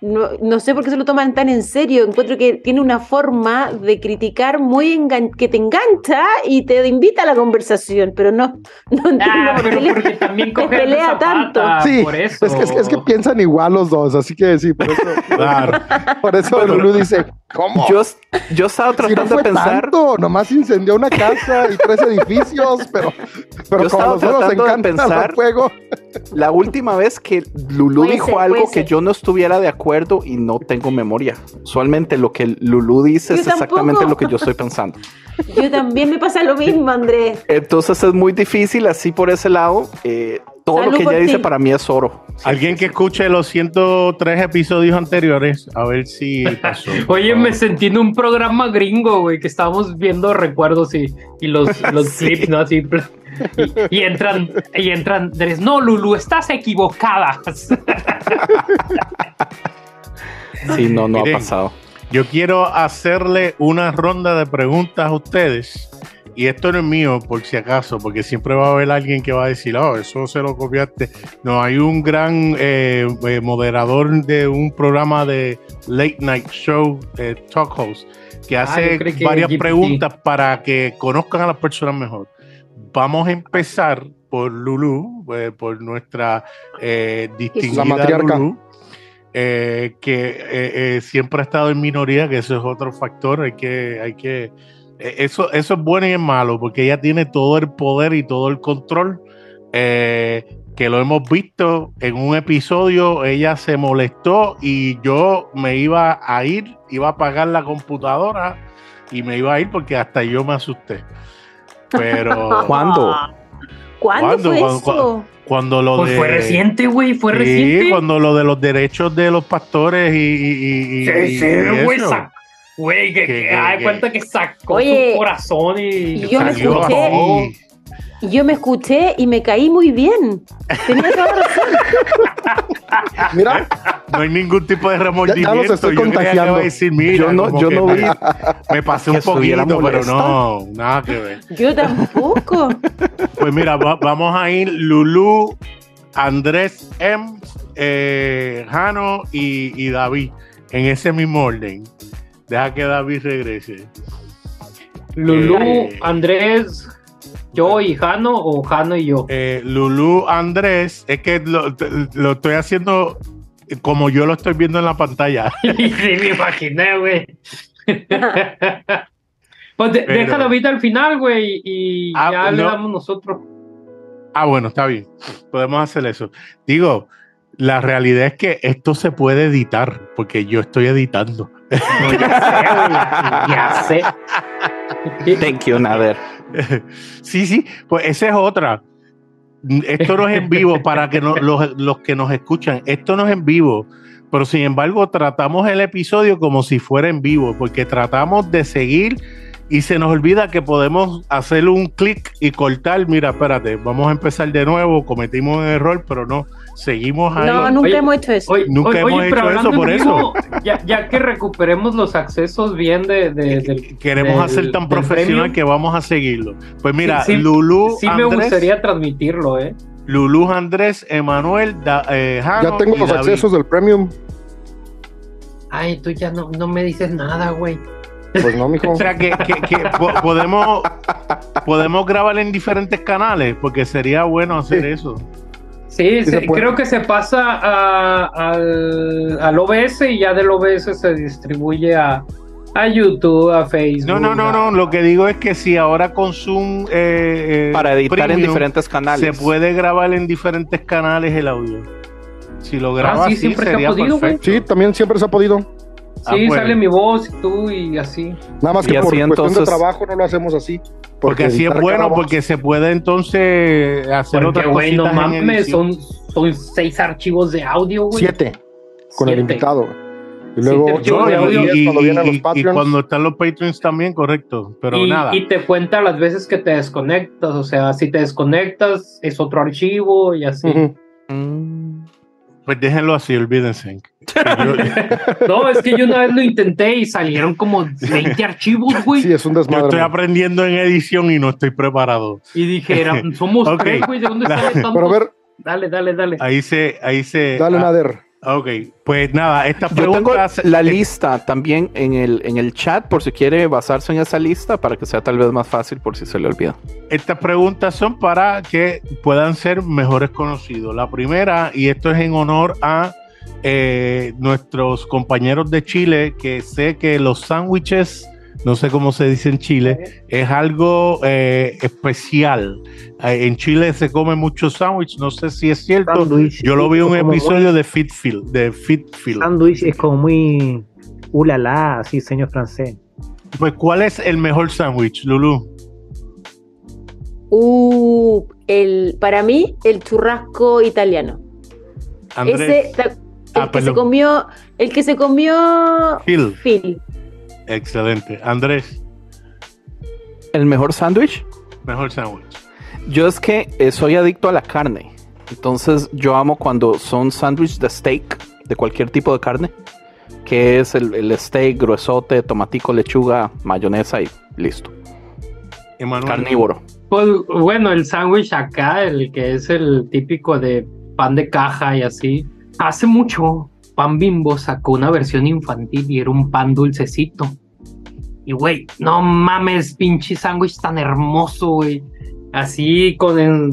No, no sé por qué se lo toman tan en serio. Encuentro que tiene una forma de criticar muy engan- que te engancha y te invita a la conversación, pero no, no entiendo Ah, por pero porque también pelea tanto. Sí, por eso. Es que, es, que- es que piensan igual los dos, así que sí, por eso, Claro. por eso Lulu dice, ¿cómo? Yo, yo estaba Si no tratando fue de pensar. tanto, nomás incendió una casa y tres edificios, pero, pero Yo como nosotros nos tratando de encanta pensar- el fuego. La última vez que Lulu dijo ser, algo que yo no estuviera de acuerdo y no tengo memoria. Usualmente lo que Lulu dice Yo es exactamente tampoco. lo que yo estoy pensando. Yo también me pasa lo mismo, Andrés. Entonces es muy difícil así por ese lado. eh, todo Salud lo que ella dice ti. para mí es oro. Alguien que escuche los 103 episodios anteriores, a ver si pasó. Oye, me sentí en un programa gringo, güey, que estábamos viendo recuerdos y, y los, los Sí. clips, ¿no? Así. Y, y entran, y entran, Andrés, no, Lulu, estás equivocada. Sí, no, no Miren. ha pasado. Yo quiero hacerle una ronda de preguntas a ustedes. Y esto no es mío, por si acaso, porque siempre va a haber alguien que va a decir, oh, eso se lo copiaste. No, hay un gran eh, eh, moderador de un programa de late night show, eh, talk host, que hace creí que varias preguntas para que conozcan a las personas mejor. Vamos a empezar por Lulu, eh, por nuestra eh, distinguida matriarca. Lulu, eh, que eh, siempre ha estado en minoría, que eso es otro factor, hay que, hay que, eso, eso es bueno y es malo, porque ella tiene todo el poder y todo el control, eh, que lo hemos visto en un episodio, ella se molestó y yo me iba a ir, iba a apagar la computadora y me iba a ir porque hasta yo me asusté. Pero ¿Cuándo? ¿Cuándo, ¿Cuándo? fue ¿Cuándo- eso? cuando lo Pues de... fue reciente, güey, fue Sí, reciente. cuando lo de los derechos de los pastores y, y, y- Sí, y- sí, güey, Güey, que, Que- que, cuenta que sacó Oye, su corazón y, y yo me escuché. Y yo me escuché y me caí muy bien. Tenía toda razón. Mira, No hay ningún tipo de remordimiento. Ya- ya los estoy yo creía que contagiando. iba a decir, mira, Yo no- yo no me- vi Me pasé un poquito, pero no, nada que ver. Yo tampoco. Pues mira, va- vamos a ir Lulú, Andrés M, eh, Jano y, y David, en ese mismo orden. Deja que David regrese. Lulú, Eh, Andrés, yo y Jano o Jano y yo. Eh, Lulú, Andrés, es que lo, lo estoy haciendo como yo lo estoy viendo en la pantalla. sí, me imaginé, güey. pues de- Pero- deja David al final, güey, y Ah, ya pues le no. damos nosotros. Ah, bueno, está bien. Podemos hacer eso. Digo, la realidad es que esto se puede editar, porque yo estoy editando. No, ya sé, güey, ya sé. Thank you, Nader. sí, sí, pues esa es otra. Esto no es en vivo para que no- los, los que nos escuchan, esto no es en vivo, pero sin embargo tratamos el episodio como si fuera en vivo, porque tratamos de seguir y se nos olvida que podemos hacer un clic y cortar, mira, espérate, vamos a empezar de nuevo, cometimos un error, pero no, seguimos ahí. No, nunca Oye, hemos hecho eso. Oye, Nunca oye, hemos hecho eso, por eso. Ya, ya que recuperemos los accesos bien de, de- del- Queremos del- hacer tan profesional que vamos a seguirlo. Pues mira, Sí, sí, Lulú, Sí me gustaría transmitirlo, ¿eh? Lulú, Andrés, Emanuel, Da- eh, ya tengo y los David. accesos del premium. Ay, tú ya no, no me dices nada, güey. Pues no, mijo. O sea que, que- que po- podemos, podemos grabar en diferentes canales, porque sería bueno hacer Sí. eso. Sí, Sí creo que se pasa a- al, al OBS y ya del OBS se distribuye a, a YouTube, a Facebook. No, no, no, a- no. Lo que digo es que si ahora con Zoom eh, eh, Para editar en diferentes canales. se puede grabar en diferentes canales el audio. Si lo grabas, Ah, sí, sí, siempre se ha sería podido, perfecto. Sí, también siempre se ha podido. Ah, Sí, bueno. sale mi voz y tú y así. Nada más Y que por cuestión de entonces- trabajo no lo hacemos así. Porque así es bueno, porque se puede entonces hacer Porque, otras güey, no mames, son, son seis archivos de audio, güey. Siete con el invitado. Y luego de y, audio. y- cuando vienen y- los y Patreons. cuando están los Patreons también, correcto. Pero y, nada. y te cuenta las veces que te desconectas, o sea, si te desconectas es otro archivo y así. Mm. Pues déjenlo así, olvídense. Yo- No, es que yo una vez lo intenté y salieron como 20 archivos, güey. Sí, es un Yo desmadre. estoy man. aprendiendo en edición y no estoy preparado. Y dijeron, somos Ok. tres, güey, ¿de dónde sale tanto? Pero a ver, Dale, dale, dale. Ahí se, ahí se. dale, ah, Nader. Ok, pues nada, estas Yo tengo preguntas. la eh, lista también en el, en el chat por si quiere basarse en esa lista para que sea tal vez más fácil por si se le olvida. Estas preguntas son para que puedan ser mejores conocidos. La primera, y esto es en honor a eh, nuestros compañeros de Chile, que sé que los sándwiches, no sé cómo se dice en Chile, es algo eh, especial. Eh, en Chile se come mucho sándwich, no sé si es cierto. Yo lo vi en un episodio de Fitfield, de Fitfield. Sándwich es como muy ulala, así, señor francés. Pues, ¿cuál es el mejor sándwich, Lulu? Uh, el, para mí, el churrasco italiano. Andrés. Ese, el Ah, que se comió, el que se comió Phil. Phil. Excelente. Andrés, ¿El mejor sándwich? mejor sándwich. Yo es que eh, soy adicto a la carne. Entonces yo amo cuando son sándwiches de steak, de cualquier tipo de carne, que es el, el steak gruesote, tomatico, lechuga, mayonesa y listo. Carnívoro. Pues bueno, el sándwich acá, el que es el típico de pan de caja y así. Hace mucho, Pan Bimbo sacó una versión infantil y era un pan dulcecito. Y güey, no mames, pinche sándwich tan hermoso, güey. Así con el-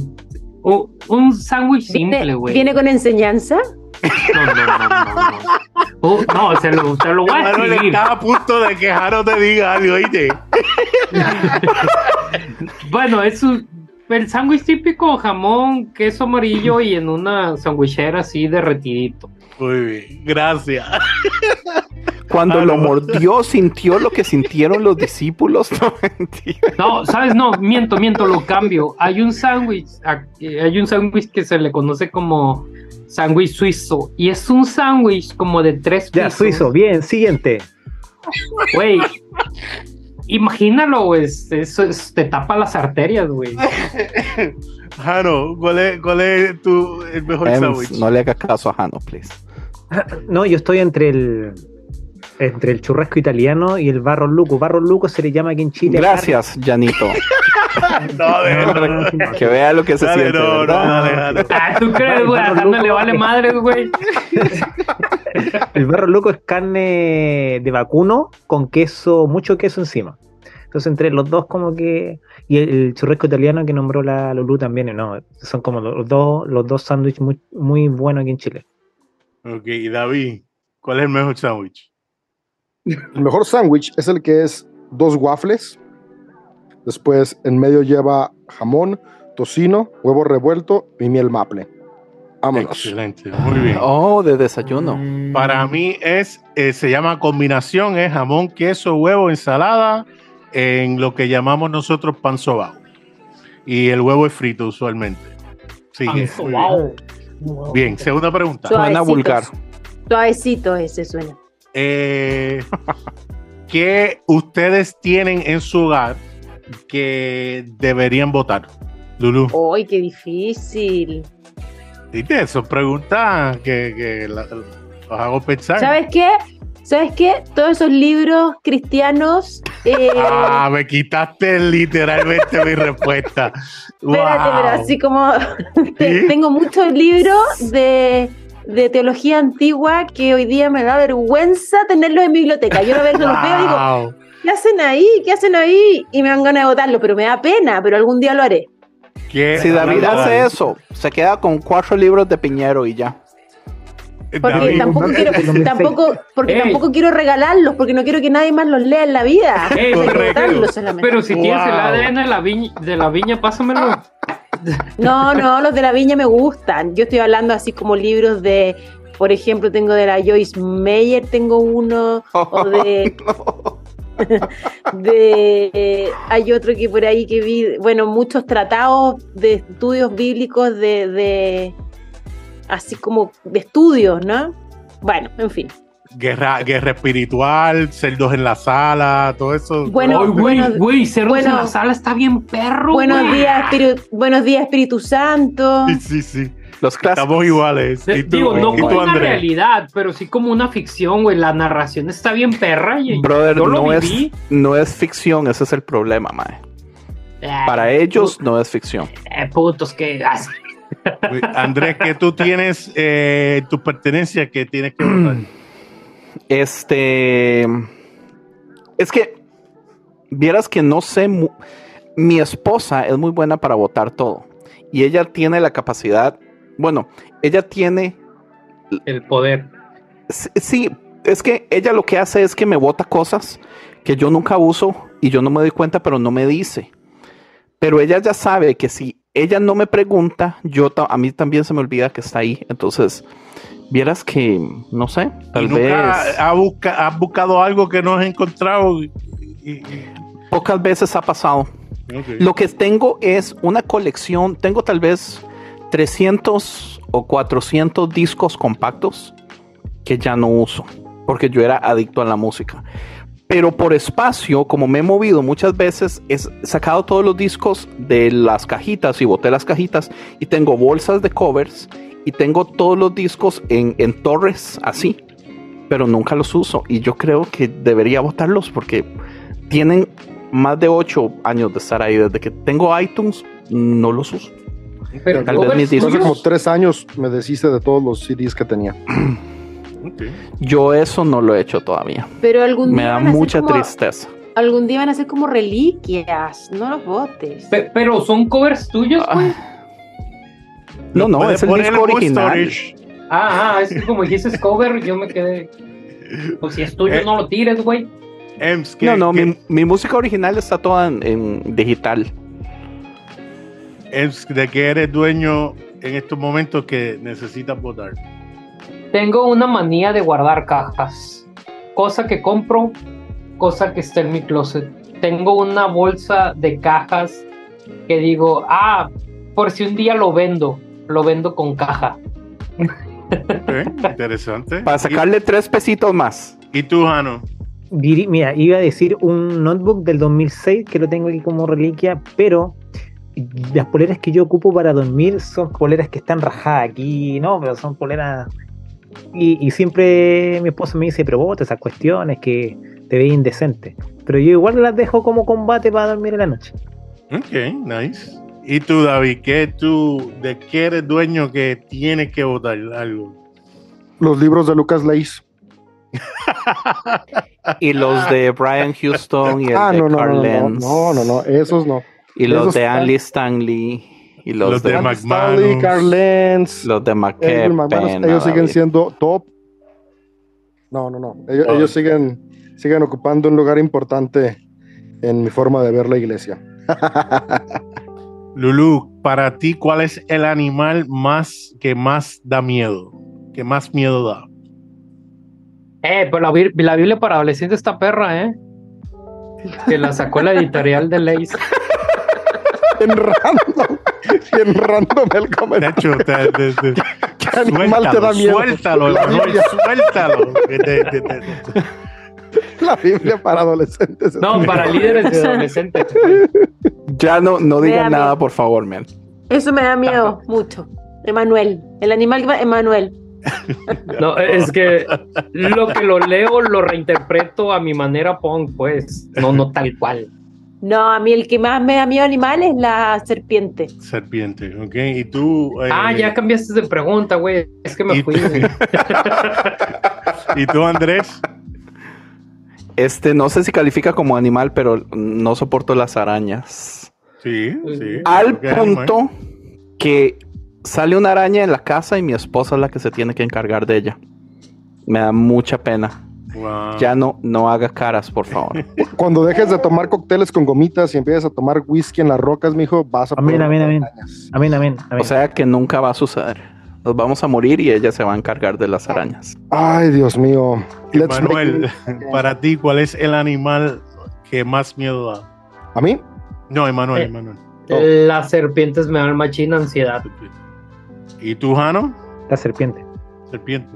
un sándwich simple, ¿Viene, güey. viene con enseñanza? No, no, no, no, no. Uh, no, se lo, se lo voy a Emanuel escribir. está a punto de que Jaro te diga algo, ¿oíste? Bueno, es un- el sándwich típico, jamón, queso amarillo y en una sándwichera así derretidito. Muy bien, gracias. Cuando Ah, lo no. mordió, sintió lo que sintieron los discípulos. No, mentira. No, sabes, no, miento, miento, lo cambio. Hay un sándwich, aquí- hay un sándwich que se le conoce como sándwich suizo y es un sándwich como de tres Ya, pisos. suizo, bien, siguiente. Güey, imagínalo, güey, es- eso es- te tapa las arterias, güey. Jaro, ¿cuál es, cuál es tu, el mejor Ems, sándwich? no le haga caso a Hano, please. No, yo estoy entre el entre el churrasco italiano y el barro luco. Barro luco se le llama aquí en Chile. Gracias, Janito. No, de No, verdad. no, no, Que vea lo que se Dale, siente, no, no, dale. Ah, ¿tú crees, güey? Jano le vale madre, güey. El barro luco es carne de vacuno con queso, mucho queso encima. Entonces, entre los dos, como que. Y el, el churrasco italiano que nombró la Lulu también, no. Son como los dos, los dos sándwiches muy, muy buenos aquí en Chile. Ok, y David, ¿cuál es el mejor sándwich? El mejor sándwich es el que es dos waffles. Después en medio lleva jamón, tocino, huevo revuelto y miel maple. Vámonos. Excelente, muy bien. Oh, de desayuno. Para mí es, eh, se llama combinación, es jamón, queso, huevo, ensalada, en lo que llamamos nosotros pan sobao. Y el huevo es frito usualmente. Sí, muy bien. Bien, segunda pregunta. Suavecito. Suena vulgar. Suavecito ese suena. Eh, ¿Qué ustedes tienen en su hogar que deberían votar? Lulu. ¡Ay, qué difícil! ¿Viste? Son preguntas que, que la- los hago pensar. ¿Sabes qué? ¿Sabes qué? Todos esos libros cristianos. eh, Ah, me quitaste literalmente mi respuesta. Espérate, Wow. pero así como tengo muchos libros de, de teología antigua que hoy día me da vergüenza tenerlos en mi biblioteca. Yo a veces los veo y digo, Wow. ¿qué hacen ahí? ¿Qué hacen ahí? Y me dan ganas de votarlo, pero me da pena, pero algún día lo haré. ¿Qué- Si David hace eso, se queda con cuatro libros de Piñero y ya. Porque David, tampoco quiero, tampoco, porque Ey. tampoco quiero regalarlos, porque no quiero que nadie más los lea en la vida. Ey. Pero si tienes el Wow. ADN de la viña, de la viña pásamelo. No, no, los de la viña me gustan. Yo estoy hablando así como libros de, por ejemplo, tengo de la Joyce Meyer, tengo uno, o de, de eh, hay otro que por ahí que vi, bueno, muchos tratados de estudios bíblicos de, de así como de estudios, ¿no? Bueno, en fin. Guerra, guerra espiritual, cerdos en la sala, todo eso. Bueno, güey, bueno, güey, cerdos bueno. en la sala está bien perro, buenos güey. días, Espíritu, buenos días, Espíritu Santo. Sí, sí, sí. Los clásicos. Estamos iguales. De- ¿Y tú, Digo, no ¿Y tú, como una realidad, pero sí como una ficción, güey. La narración está bien perra. Y Brother, yo lo no es, viví. no es ficción, ese es el problema, mae. Eh, Para ellos no es ficción. eh, putos que. Andrés, que tú tienes eh, tus pertenencias que tienes que votar. Este. Es que. Vieras que no sé. Mi esposa es muy buena para votar todo. Y ella tiene la capacidad. Bueno, ella tiene. El poder. Sí, es que ella lo que hace es que me vota cosas que yo nunca uso y yo no me doy cuenta, pero no me dice. Pero ella ya sabe que si ella no me pregunta, yo a mí también se me olvida que está ahí. Entonces, vieras que, no sé, tal ¿Y vez. ha busca- buscado algo que no has encontrado? Y- y- Pocas veces ha pasado. Lo que tengo es una colección, tengo tal vez 300 o 400 discos compactos que ya no uso, porque yo era adicto a la música. Pero por espacio, como me he movido muchas veces, he sacado todos los discos de las cajitas y boté las cajitas y tengo bolsas de covers y tengo todos los discos en, en torres así, pero nunca los uso y yo creo que debería botarlos porque tienen más de 8 años de estar ahí. Desde que tengo iTunes, no los uso. Pero Tal vez mis discos- Hace como tres años me deshice de todos los CDs que tenía. Yo eso no lo he hecho todavía. Pero algún Me día da van a ser mucha como- tristeza. Algún día van a ser como reliquias, no los botes. pe- pero son covers tuyos, güey. No, no, Puedes es el disco original. storage. Ah, ah, es que como dijiste cover, yo me quedé. Pues si es tuyo, Eh. no lo tires, güey. Ems, ¿qué- No, no, qué- mi, mi música original está toda en, en digital. Ems, de que eres dueño en estos momentos que necesitas votar. Tengo una manía de guardar cajas. Cosa que compro, cosa que está en mi closet. Tengo una bolsa de cajas que digo, ah, por si un día lo vendo, lo vendo con caja. Interesante. Para sacarle tres pesitos más. ¿Y, tú, Jano? Mira, iba a decir un notebook del 2006 que lo tengo aquí como reliquia, pero las poleras que yo ocupo para dormir son poleras que están rajadas aquí, no, pero son poleras. Y, y siempre mi esposa me dice, pero vos esas cuestiones que te ves indecente. Pero yo igual las dejo como combate para dormir en la noche. Ok, nice. ¿Y tú, David? ¿Qué tú, ¿De qué eres dueño que tienes que votar algo? Los libros de Lucas Leis. Y los de Brian Houston y el Ah, de no, no, Carl no, no, Lenz. no, no, no, esos no. Y los esos de Andy Stanley. Y los, Los de, de. Stanley, Carl Lenz, los de McKeppen. Ellos siguen David. siendo top. No, no, no. Ellos, Oh. ellos siguen, siguen ocupando un lugar importante en mi forma de ver la iglesia. Lulu, para ti, ¿cuál es el animal más que más da miedo? Que más miedo da. Eh, pero la, Biblia para adolescentes está perra, ¿eh? Que la sacó la editorial de Leis. En random, en random el De comentario. hecho, te- te- te- ¿Qué animal te da suéltalo, miedo? suéltalo, La Emanuel, Biblia, suéltalo. La Biblia para adolescentes. No, para líderes de adolescentes. Ya no, no da nada, miedo. por favor, man. Eso me da miedo mucho. Emanuel, el animal que va- Emanuel. No, es que lo que lo leo lo reinterpreto a mi manera punk, pues. No, no tal cual. No, a mí el que más me da miedo animal es la serpiente. Serpiente, ¿ok? Y tú. eh, Ah, ya cambiaste de pregunta, güey. Es que me Y- fui. ¿Y tú, Andrés? Este, no sé si califica como animal, pero no soporto las arañas. Sí, sí. Al animal. punto que sale una araña en la casa y mi esposa es la que se tiene que encargar de ella. Me da mucha pena. Wow. Ya no, no haga caras, por favor. Cuando dejes de tomar cócteles con gomitas y empieces a tomar whisky en las rocas, mijo, vas a Amén, amén, amén. Amén, amén. amén. O sea que nunca va a suceder. Nos vamos a morir y ella se va a encargar de las arañas. Ay, Dios mío. Let's Manuel, make- para ti, ¿cuál es el animal que más miedo da? ¿A mí? No, Emanuel, Eh. Emanuel. Las serpientes me dan machina ansiedad. ¿Y tú, Jano? La serpiente. Serpiente.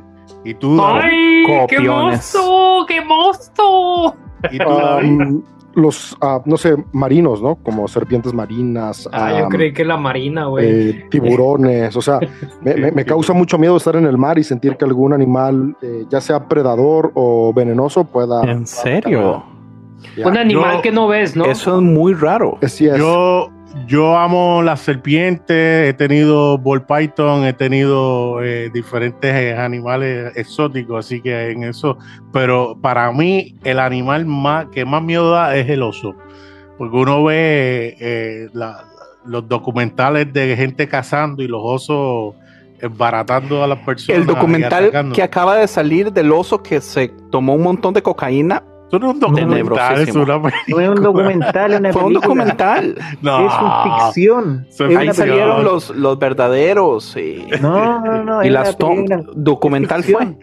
¿Y tú? ¡Ay! ¡Qué Copiones. mosto! ¡Qué mosto! ¿Y tú? Um, los, ah, no sé, marinos, ¿no? Como serpientes marinas, Ah, yo creí que la marina, güey. eh, tiburones, o sea, me, me- me causa mucho miedo estar en el mar y sentir que algún animal, eh, ya sea predador o venenoso, pueda... ¿En serio? Ya. Un animal yo- que no ves, ¿no? Eso es muy raro. Así es. Yo, yo amo las serpientes, he tenido ball python, he tenido eh, diferentes eh, animales exóticos, así que en eso, pero para mí el animal más que más miedo da es el oso, porque uno ve eh, la- los documentales de gente cazando y los osos baratando a las personas. El documental que acaba de salir del oso que se tomó un montón de cocaína. Eso no es un documental, es una No es un documental, es una Fue un película. documental. No. Es un ficción. Es una Ahí ficción. salieron los, los verdaderos. Y, No, no, no. y las una tom- película. documental fue.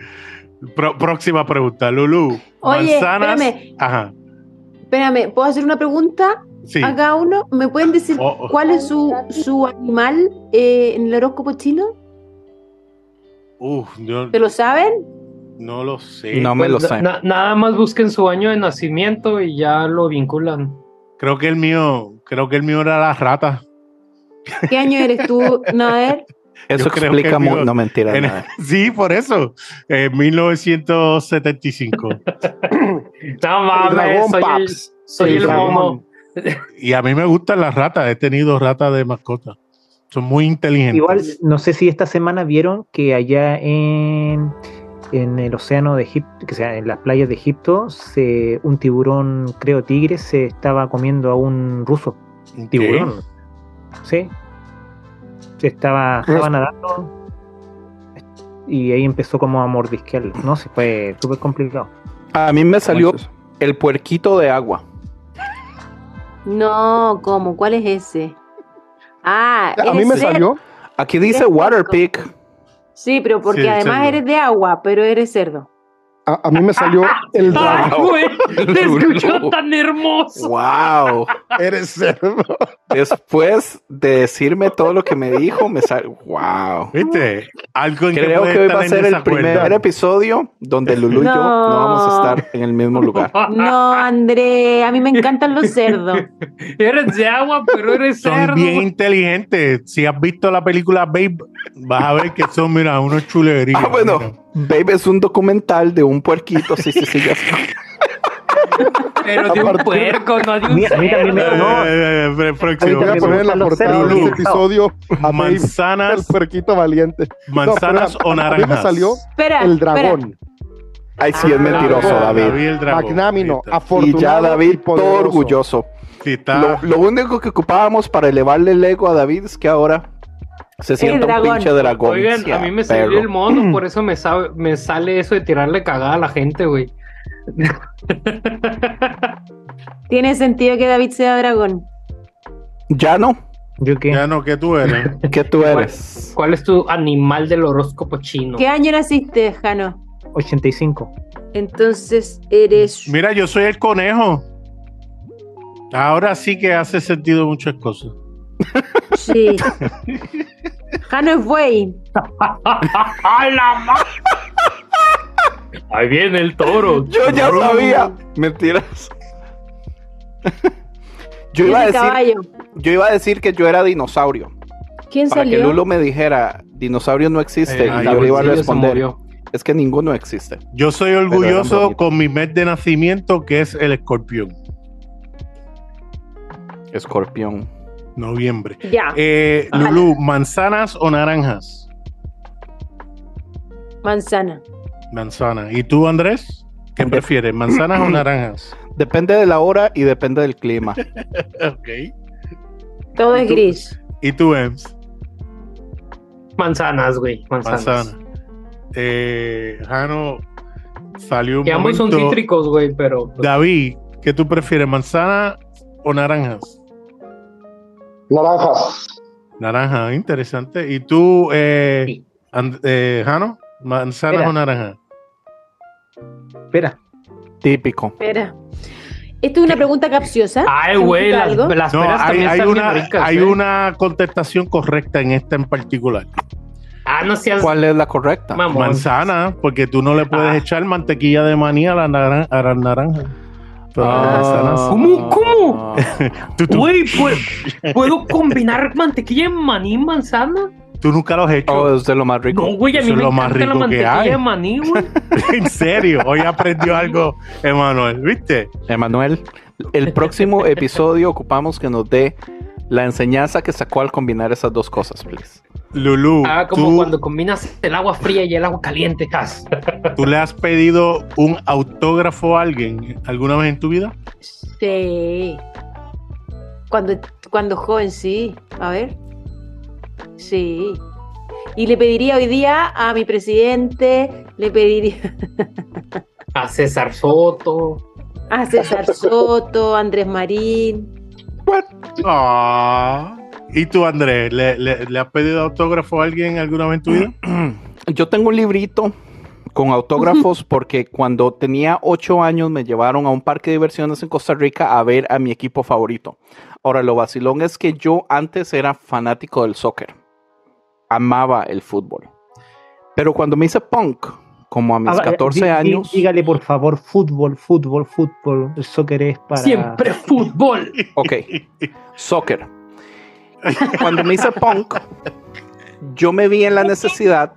Pro- próxima pregunta, Lulu. Oye, manzanas. espérame. Ajá. Espérame, ¿puedo hacer una pregunta Sí. a cada uno? ¿Me pueden decir Oh, oh. cuál es su, su animal eh, en el horóscopo chino? Uf, yo ¿Se lo saben? No lo sé. No me lo Pues, sé. na- nada más busquen su año de nacimiento y ya lo vinculan. Creo que el mío, creo que el mío era la rata. ¿Qué año eres tú, Nader? Eso Yo explica vio- No, mentira. En- nada. sí, por eso. En 1975. No mames, soy el, soy El el dragón. momo. y a mí me gustan las ratas. He tenido ratas de mascota. Son muy inteligentes. Igual, no sé si esta semana vieron que allá en, en el océano de Egipto, que sea en las playas de Egipto, se, un tiburón, creo tigre, se estaba comiendo a un ruso. ¿Qué? Tiburón. Sí. Se estaba, estaba nadando y ahí empezó como a mordisquearlo. No, se fue súper complicado. A mí me salió el puerquito de agua. No, ¿cómo? ¿Cuál es ese? Ah, A mí me salió. Aquí dice water puerco. Sí, pero porque Sí, además cerdo. eres de agua, pero eres cerdo. A, a mí me salió el ¡Ay, dragón. güey! ¡Te escuchó tan hermoso! Wow. Eres cerdo. Después de decirme todo lo que me dijo, me sale. Wow. ¿Viste? Algo en Creo puede que hoy va a ser el primer episodio donde Lulu y yo No. no vamos a estar en el mismo lugar. No, André, a mí me encantan los cerdos. Eres de agua, pero eres Son cerdo. bien inteligentes. Si has visto la película Babe, vas a ver que son, mira, unos chuleríos. Ah, bueno, mira. Babe es un documental de un puerquito. Sí, sí, sí, ya sé. Pero de un puerco, no de un Mira, a mí también me- cerdo. no. Eh, eh, eh, próximo. voy a me poner en la gustan los portada de cerdos este dibujados. episodio a Babe, el Manzanas, puerquito valiente. No, manzanas pero o a- a mí me naranjas. salió Espera, el espera. dragón. Ay, sí, es Ah, mentiroso, David. el dragón. Magnánimo, Ahí está. afortunado. Y ya David, y todo orgulloso. Lo, lo único que ocupábamos para elevarle el ego a David es que ahora se sienta un dragón. pinche dragón. Oigan, a mí me perro. salió el mono, por eso me, sabe- me sale eso de tirarle cagada a la gente, güey. Tiene sentido que David sea dragón. Ya no. Yo qué. Ya no, que tú eres. ¿Qué tú eres? ¿Cuál es tu animal del horóscopo chino? ¿Qué año naciste, Jano? 85. Entonces eres. Mira, yo soy el conejo. Ahora sí que hace sentido muchas cosas. Sí. Jano es buey. ¡Ay, la ma- Ahí viene el toro. Yo ya sabía. Mentiras. yo iba a decir, caballo. yo iba a decir que yo era dinosaurio. ¿Quién Para que salió? Lulo me dijera, dinosaurio no existe. Eh, y ah, yo le iba a responder, es que ninguno existe. Yo soy orgulloso con mi mes de nacimiento, que es el escorpión. Escorpión. Noviembre. Ya, Eh, Lulú, ¿manzanas o naranjas? manzana. Manzana. ¿Y tú, Andrés? ¿Qué prefieres, manzanas o naranjas? Depende de la hora y depende del clima. Ok. Todo ¿Y es gris. ¿Y tú, Ems? Manzanas, güey. Manzanas. Manzana. Eh, Jano salió un Que ambos son cítricos, güey, pero. pues, David, ¿qué tú prefieres, manzana o naranjas? Naranjas. Naranja, interesante. ¿Y tú, eh, Sí. And- eh, Jano? ¿Manzanas o naranjas? Espera. Típico. Espera. Esto es una pregunta capciosa. Ay, güey, ¿Significa las, No, peras hay, hay una, ricas. hay ¿eh? una contestación correcta en esta en particular. Ah, no seas ¿Cuál es la correcta? mamón. Manzana, porque tú no le puedes Ah. echar mantequilla de maní a la, naran- a la naranja. Ah. ¿Cómo? ¿Cómo? Güey, ¿puedo, ¿puedo combinar mantequilla de maní y manzana? tú nunca lo has hecho. Oh, es de lo más rico. No, güey, a Eso mí es me lo más encanta la rico que mantequilla hay. de maní, güey. en serio, hoy aprendió algo, Emanuel, ¿viste? Emanuel, el próximo episodio ocupamos que nos dé La enseñanza que sacó al combinar esas dos cosas, please. Lulu, Ah, como tú, cuando combinas el agua fría y el agua caliente. cas. ¿tú le has pedido un autógrafo a alguien alguna vez en tu vida? Sí. Cuando, cuando joven, sí. A ver. Sí. Y le pediría hoy día a mi presidente, le pediría A César Soto. a César Soto, Andrés Marín. Ah. ¿Y tú, Andrés, ¿le, le, le has pedido autógrafo a alguien alguna vez en tu vida? Yo tengo un librito con autógrafos porque cuando tenía ocho años me llevaron a un parque de diversiones en Costa Rica a ver a mi equipo favorito. Ahora, lo vacilón es que yo antes era fanático del soccer. Amaba el fútbol. Pero cuando me hice punk, como a mis eh, 14 di- di- años, Dígale por favor, fútbol, fútbol, fútbol. El soccer es para. Siempre fútbol. ok, soccer. Cuando me hice punk, yo me vi en la necesidad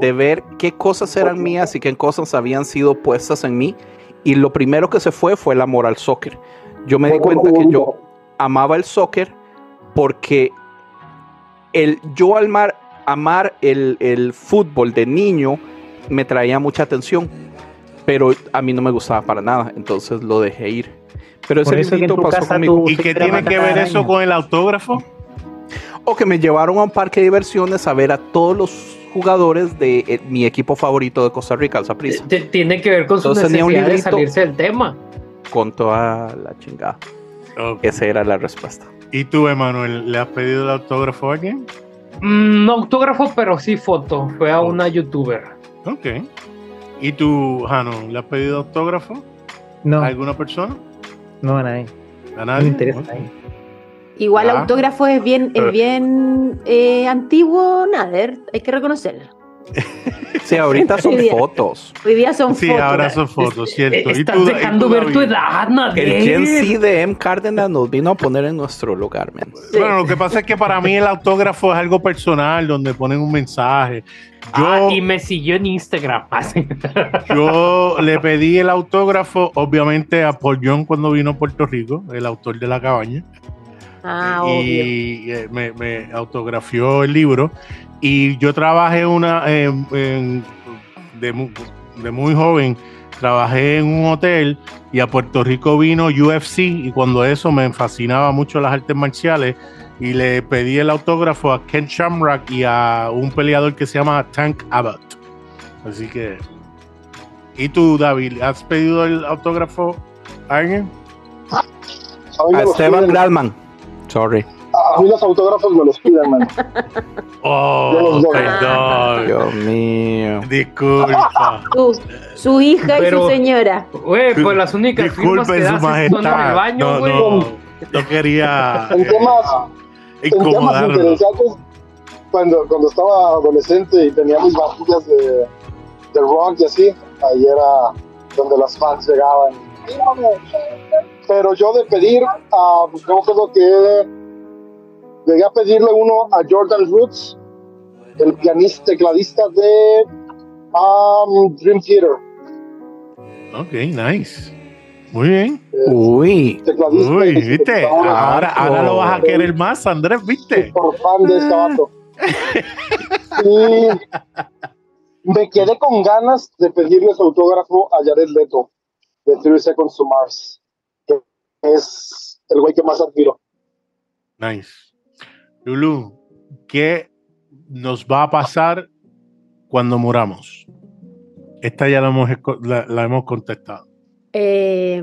de ver qué cosas eran mías y qué cosas habían sido puestas en mí. Y lo primero que se fue fue el amor al soccer. Yo me di cuenta que yo amaba el soccer porque el, yo al mar- amar el, el fútbol de niño me traía mucha atención, pero a mí no me gustaba para nada, entonces lo dejé ir. Pero ese pasó conmigo. ¿Y qué tiene que ver eso con el autógrafo? O que me llevaron a un parque de diversiones a ver a todos los jugadores de eh, mi equipo favorito de Costa Rica, el Saprissa, Tiene que ver con su Entonces tenía necesidad un de librito. salirse del tema. con toda la chingada. Esa era la respuesta. ¿Y tú, Emanuel, le has pedido el autógrafo a alguien? Mm, no autógrafo, pero sí foto. Fue a Oh. una youtuber. Ok. ¿Y tú, Jano, le has pedido autógrafo No, a alguna persona? no a nadie. ¿A No nadie? me interesa. Ok. nadie. Igual Ah. autógrafo es bien, Eh. es bien eh, antiguo, Nader, hay que reconocerlo. Sí, ahorita son Sí, fotos. Hoy día son Sí, fotos. ahora son fotos, cierto. ¿Y Estás tú, dejando ver tu edad, Nader. El Gen Z de M. Cárdenas nos vino a poner en nuestro lugar, men. Sí. Bueno, lo que pasa es que para mí el autógrafo es algo personal, donde ponen un mensaje. Yo, Ah, y me siguió en Instagram. Yo le pedí el autógrafo, obviamente, a Paul John cuando vino a Puerto Rico, el autor de La Cabaña. Ah, obvio. y eh, me, me autografió el libro. Y yo trabajé una en- en- de, mu- de muy joven, trabajé en un hotel y a Puerto Rico vino UFC y cuando eso me fascinaba mucho las artes marciales y le pedí el autógrafo a Ken Shamrock y a un peleador que se llama Tank Abbott. Así que... ¿Y tú, David, has pedido el autógrafo a alguien? A Esteban Gradman. Sorry. a mí los autógrafos me los piden, man. Oh, perdón. Dios mío. Disculpa. Su, su hija y Pero- su señora. Güey, pues las únicas firmas que su das son en el baño, No, güey. no, no quería En temas, eh, en temas interesantes, cuando, cuando estaba adolescente y tenía mis varillas de, de rock y así, ahí era donde las fans llegaban. Pero yo de pedir, a pues creo que llegué a pedirle uno a Jordan Roots, el pianista, tecladista de um, Dream Theater. Ok, nice. Muy bien. Uy. Tecladista Uy, viste. Ahora, ahora lo vas a querer más, Andrés, viste. por fan de este vato. Y me quedé con ganas de pedirle su autógrafo a Jared Leto de 30 Seconds to Mars, es el güey que más admiro. Nice. Lulu, ¿qué nos va a pasar cuando muramos? Esta ya la hemos, esco- la, la hemos contestado. Eh,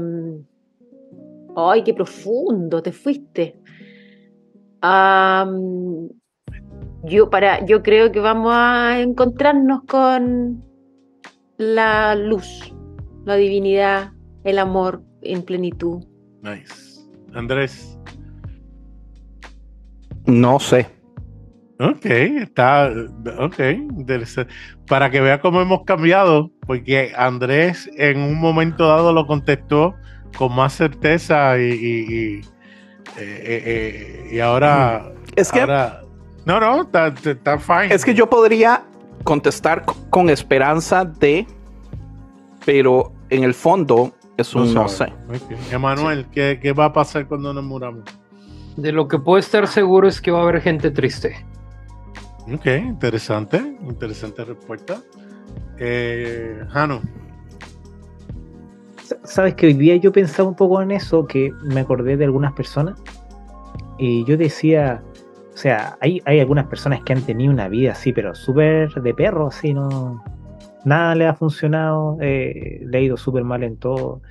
ay, qué profundo, te fuiste. Yo, para, yo creo que vamos a encontrarnos con la luz, la divinidad, el amor en plenitud. Nice. Andrés. No sé. Ok, está. Ok, interesante. Para que vea cómo hemos cambiado, porque Andrés en un momento dado lo contestó con más certeza y. y, y, eh, eh, eh, y ahora. Es que, ahora- no, no, está, está fine. es que yo podría contestar con esperanza de, pero en el fondo es un no sé. Emanuel, ¿qué, ¿qué va a pasar cuando nos muramos? De lo que puedo estar seguro es que va a haber gente triste. Ok, interesante, interesante respuesta. Eh, Jano, Sa- Sabes que hoy día yo pensaba un poco en eso, que me acordé de algunas personas y yo decía, o sea, hay, hay algunas personas que han tenido una vida así, pero súper de perro, así, no, nada le ha funcionado, eh, le ha ido súper mal en todo,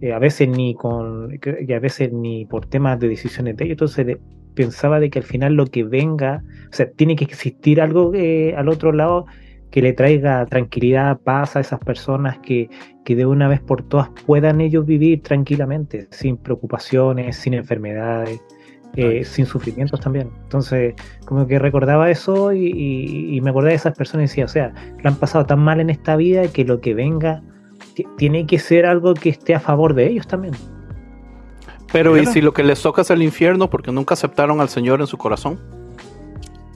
eh, a veces ni con, y a veces ni por temas de decisiones de ellos, entonces pensaba de que al final lo que venga, o sea, tiene que existir algo eh, al otro lado que le traiga tranquilidad, paz a esas personas que, que de una vez por todas puedan ellos vivir tranquilamente, sin preocupaciones, sin enfermedades, eh, sin sufrimientos también. Entonces, como que recordaba eso y, y- y me acordaba de esas personas y decía, o sea, la han pasado tan mal en esta vida que lo que venga ti- tiene que ser algo que esté a favor de ellos también. Pero ¿y si lo que les toca es el infierno porque nunca aceptaron al Señor en su corazón?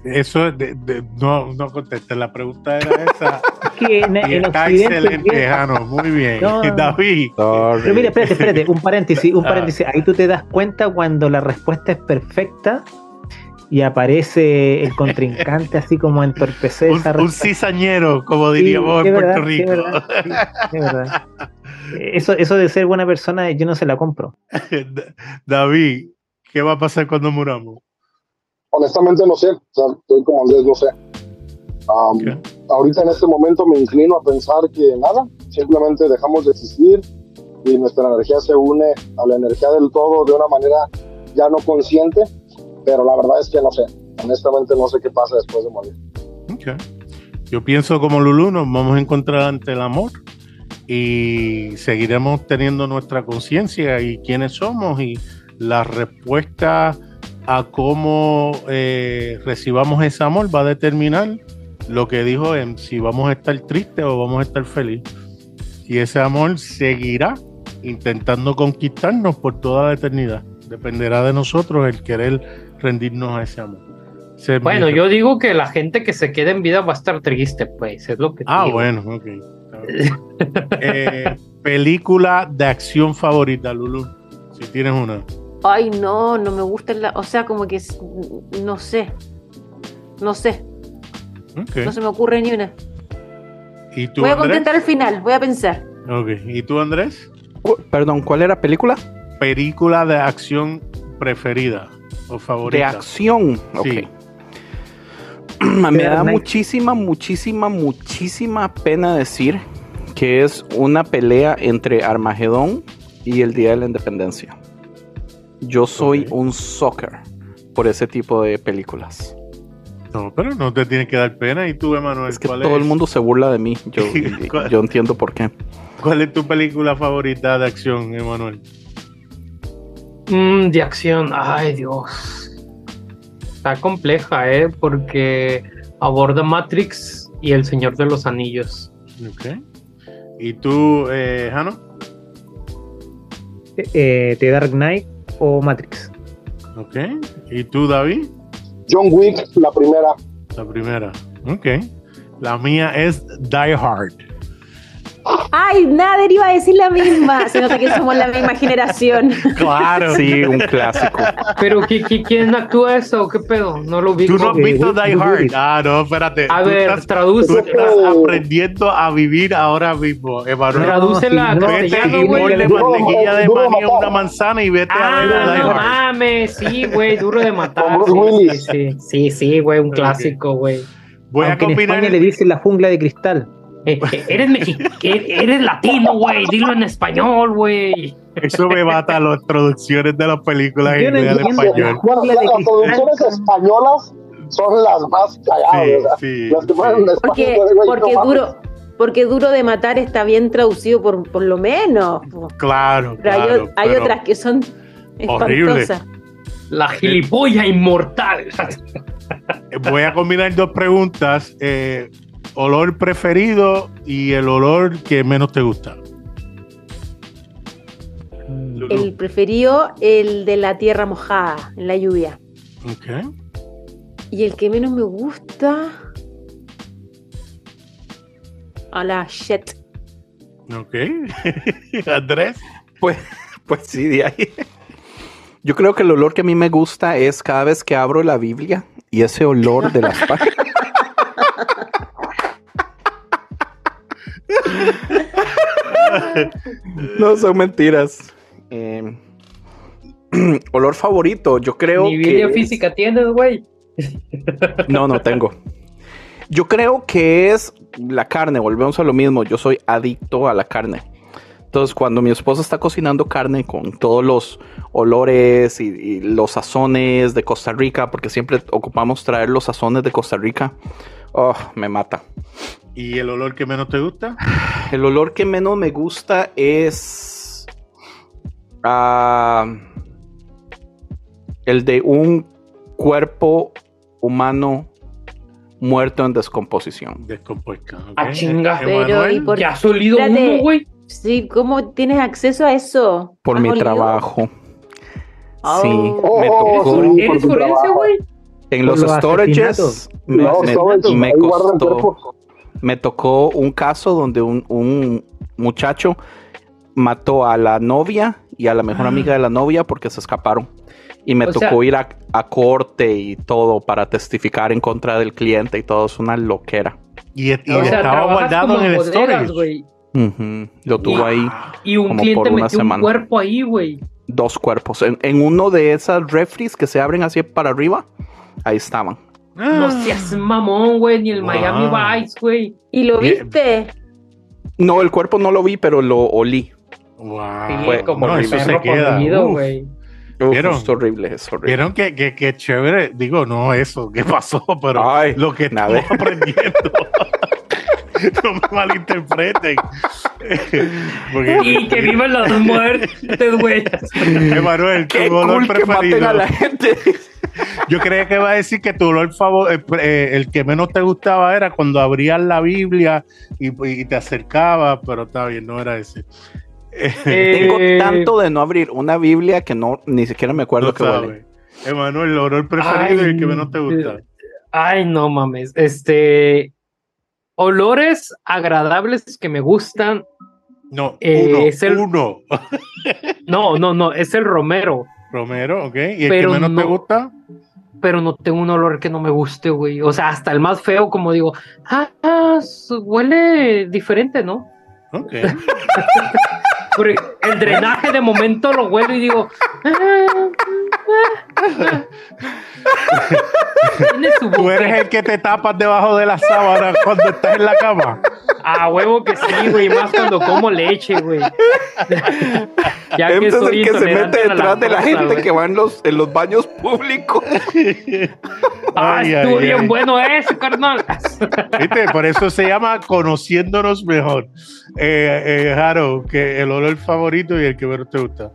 eso de- de- no, no contesté, la pregunta era esa. Que en, y en está Occidente excelente, Jano, muy bien. No. David, Pero mira, espérate, espérate, un paréntesis, un Ah. paréntesis. Ahí tú te das cuenta cuando la respuesta es perfecta y aparece el contrincante así como a entorpecer un, esa un cizañero, como diríamos sí, en Puerto verdad, Rico. es verdad, sí, es verdad. Eso, eso de ser buena persona, yo no se la compro. David, ¿qué va a pasar cuando muramos? Honestamente no sé, o sea, estoy como Andrés, no sé. Am, Ok. Ahorita en este momento me inclino a pensar que nada, simplemente dejamos de existir y nuestra energía se une a la energía del todo de una manera ya no consciente, pero la verdad es que no sé, honestamente no sé qué pasa después de morir. Ok. Yo pienso como Lulu, nos vamos a encontrar ante el amor y seguiremos teniendo nuestra conciencia y quiénes somos y la respuesta a cómo eh, recibamos ese amor va a determinar lo que dijo em, si vamos a estar tristes o vamos a estar felices. Y ese amor seguirá intentando conquistarnos por toda la eternidad. Dependerá de nosotros el querer rendirnos a ese amor. Bueno, yo digo que la gente que se quede en vida va a estar triste, pues, es lo que Ah, digo. bueno, ok. Eh, película de acción favorita, Lulu. Si tienes una. Ay, no, no me gusta la. O sea, como que. No sé. No sé. No se me ocurre ni una. ¿Y tú, Voy a Andrés? contestar al final, voy a pensar. Ok. ¿Y tú, Andrés? Perdón, ¿cuál era película? Película de acción preferida o De favorita. acción. Ok. Sí. Me da muchísima, muchísima, muchísima pena decir que es una pelea entre Armagedón y el Día de la Independencia. Yo soy un soccer por ese tipo de películas. No, pero no te tienes que dar pena. ¿Y tú, Emanuel? Es que ¿cuál todo es, el mundo se burla de mí. Yo, yo entiendo por qué. ¿Cuál es tu película favorita de acción, Emanuel? Mm, de acción, ay Dios. Está compleja, ¿eh? Porque aborda Matrix y El Señor de los Anillos. Ok. ¿Y tú, eh, Jano? Eh, The Dark Knight o Matrix. Ok. ¿Y tú, David? John Wick, la primera, La primera. Ok. La mía es Die Hard. Ay, nada, iba a decir la misma. Se nota que somos la misma generación. Claro. Sí, un clásico. Pero ¿qui- qui- ¿quién actúa eso? ¿Qué pedo? No lo vi. Tú no has visto Die Hard. Ah, no, espérate. A Tú ver, estás- traduce. Tú estás aprendiendo a vivir ahora mismo, Emanuel. Tradúcela No, a sí, Vete güey. ponle mantequilla de maní a una manzana y vete a ver Ah, Die no Hard. mames, sí, güey, duro de matar. Sí, sí, sí, sí, sí, güey, un clásico, güey. Voy a Aunque en combinar. España le dicen la jungla de cristal. Eh, eh, eres mexicano, eres latino, güey, dilo en español, güey. Eso me mata las traducciones de las películas en inglés al español. Bueno, las traducciones españolas son las más cagadas, Sí, sí, Las que sí. ponen en español, Porque, güey, porque no mames. duro, porque duro de matar está bien traducido por, por lo menos. Claro, Pero hay, claro. o- hay pero otras que son Horrible. espantosas. La gilipollas inmortal. Voy a combinar dos preguntas. eh, olor preferido y el olor que menos te gusta. Lulu. El preferido, el de la tierra mojada, en la lluvia. Ok. Y el que menos me gusta. A la shit. Ok. Andrés. Pues, pues sí, de ahí. Yo creo que el olor que a mí me gusta es cada vez que abro la Biblia y ese olor de las páginas. no son mentiras. Eh, olor favorito, yo creo Ni que física tienes, güey. no, no tengo. Yo creo que es la carne, volvemos a lo mismo. Yo soy adicto a la carne. Entonces, cuando mi esposa está cocinando carne con todos los olores y, y los sazones de Costa Rica, porque siempre ocupamos traer los sazones de Costa Rica, oh, me mata. ¿Y el olor que menos te gusta? El olor que menos me gusta es ah, el de un cuerpo humano muerto en descomposición. Descompuesta. ok. Ah, chinga. Pero, ¿y por Ya has olido Espérate. uno, güey. Sí, ¿cómo tienes acceso a eso? Por ¿Has mi olido? trabajo. Sí, Oh. me Oh, tocó. sí. ¿Eres forense, güey? En los los storages asesinatos. me, No, me- costó. Me tocó un caso donde un, un muchacho mató a la novia y a la mejor amiga de la novia porque se escaparon. Y me O tocó sea- ir a, a corte y todo para testificar en contra del cliente y todo. Es una loquera. Y, y O sea, estaba guardado en el bodegas, storage. Lo tuvo ahí Y un Como cliente por una metió un semana. cuerpo ahí, güey. dos cuerpos. En, en uno de esas refries que se abren así para arriba, ahí estaban. No Ah. seas mamón, güey, ni el Wow. Miami Vice, güey. ¿Y lo viste? No, el cuerpo no lo vi, pero lo olí. Wow. Sí, Fue como no, eso se queda. güey. ¿Vieron? Es horrible, es horrible. Vieron que, que, que chévere, digo, no eso, ¿qué pasó? Pero Ay, lo que nada. estamos aprendiendo. no me malinterpreten. Porque, Y que vivan las muertes, güey. Emanuel, Qué tu olor cool que maten preferido. a la gente. Yo creía que iba a decir que tu olor favorito, el que menos te gustaba era cuando abrías la Biblia y, y te acercabas, pero está bien, no era ese. Tengo Eh, tanto de no abrir una Biblia que no ni siquiera me acuerdo No que huele. sabes. Emanuel, el olor preferido y el que menos te gusta. Ay, no mames. Este. Olores agradables que me gustan. No, Eh, uno, es el- uno. No, no, no, es el romero. Romero, ok. ¿Y el Pero que menos te no- gusta? Pero no tengo un olor que no me guste, güey. O sea, hasta el más feo, como digo, ah, ah, huele diferente, ¿no? Ok. Porque el drenaje de momento lo huelo y digo, ah, ah, ah. Su Tú eres el que te tapas debajo de la sábana cuando estás en la cama. A huevo que sí, güey, más cuando como leche, güey. ya que Este soy el que se mete detrás de la gente que va en los, en los baños públicos. Ah, Ay, estuvo ay, bien ay. bueno ese, carnal. ¿Viste? Por eso se llama conociéndonos mejor. Eh, eh, Jaro, que el olor favorito y el que menos te gusta.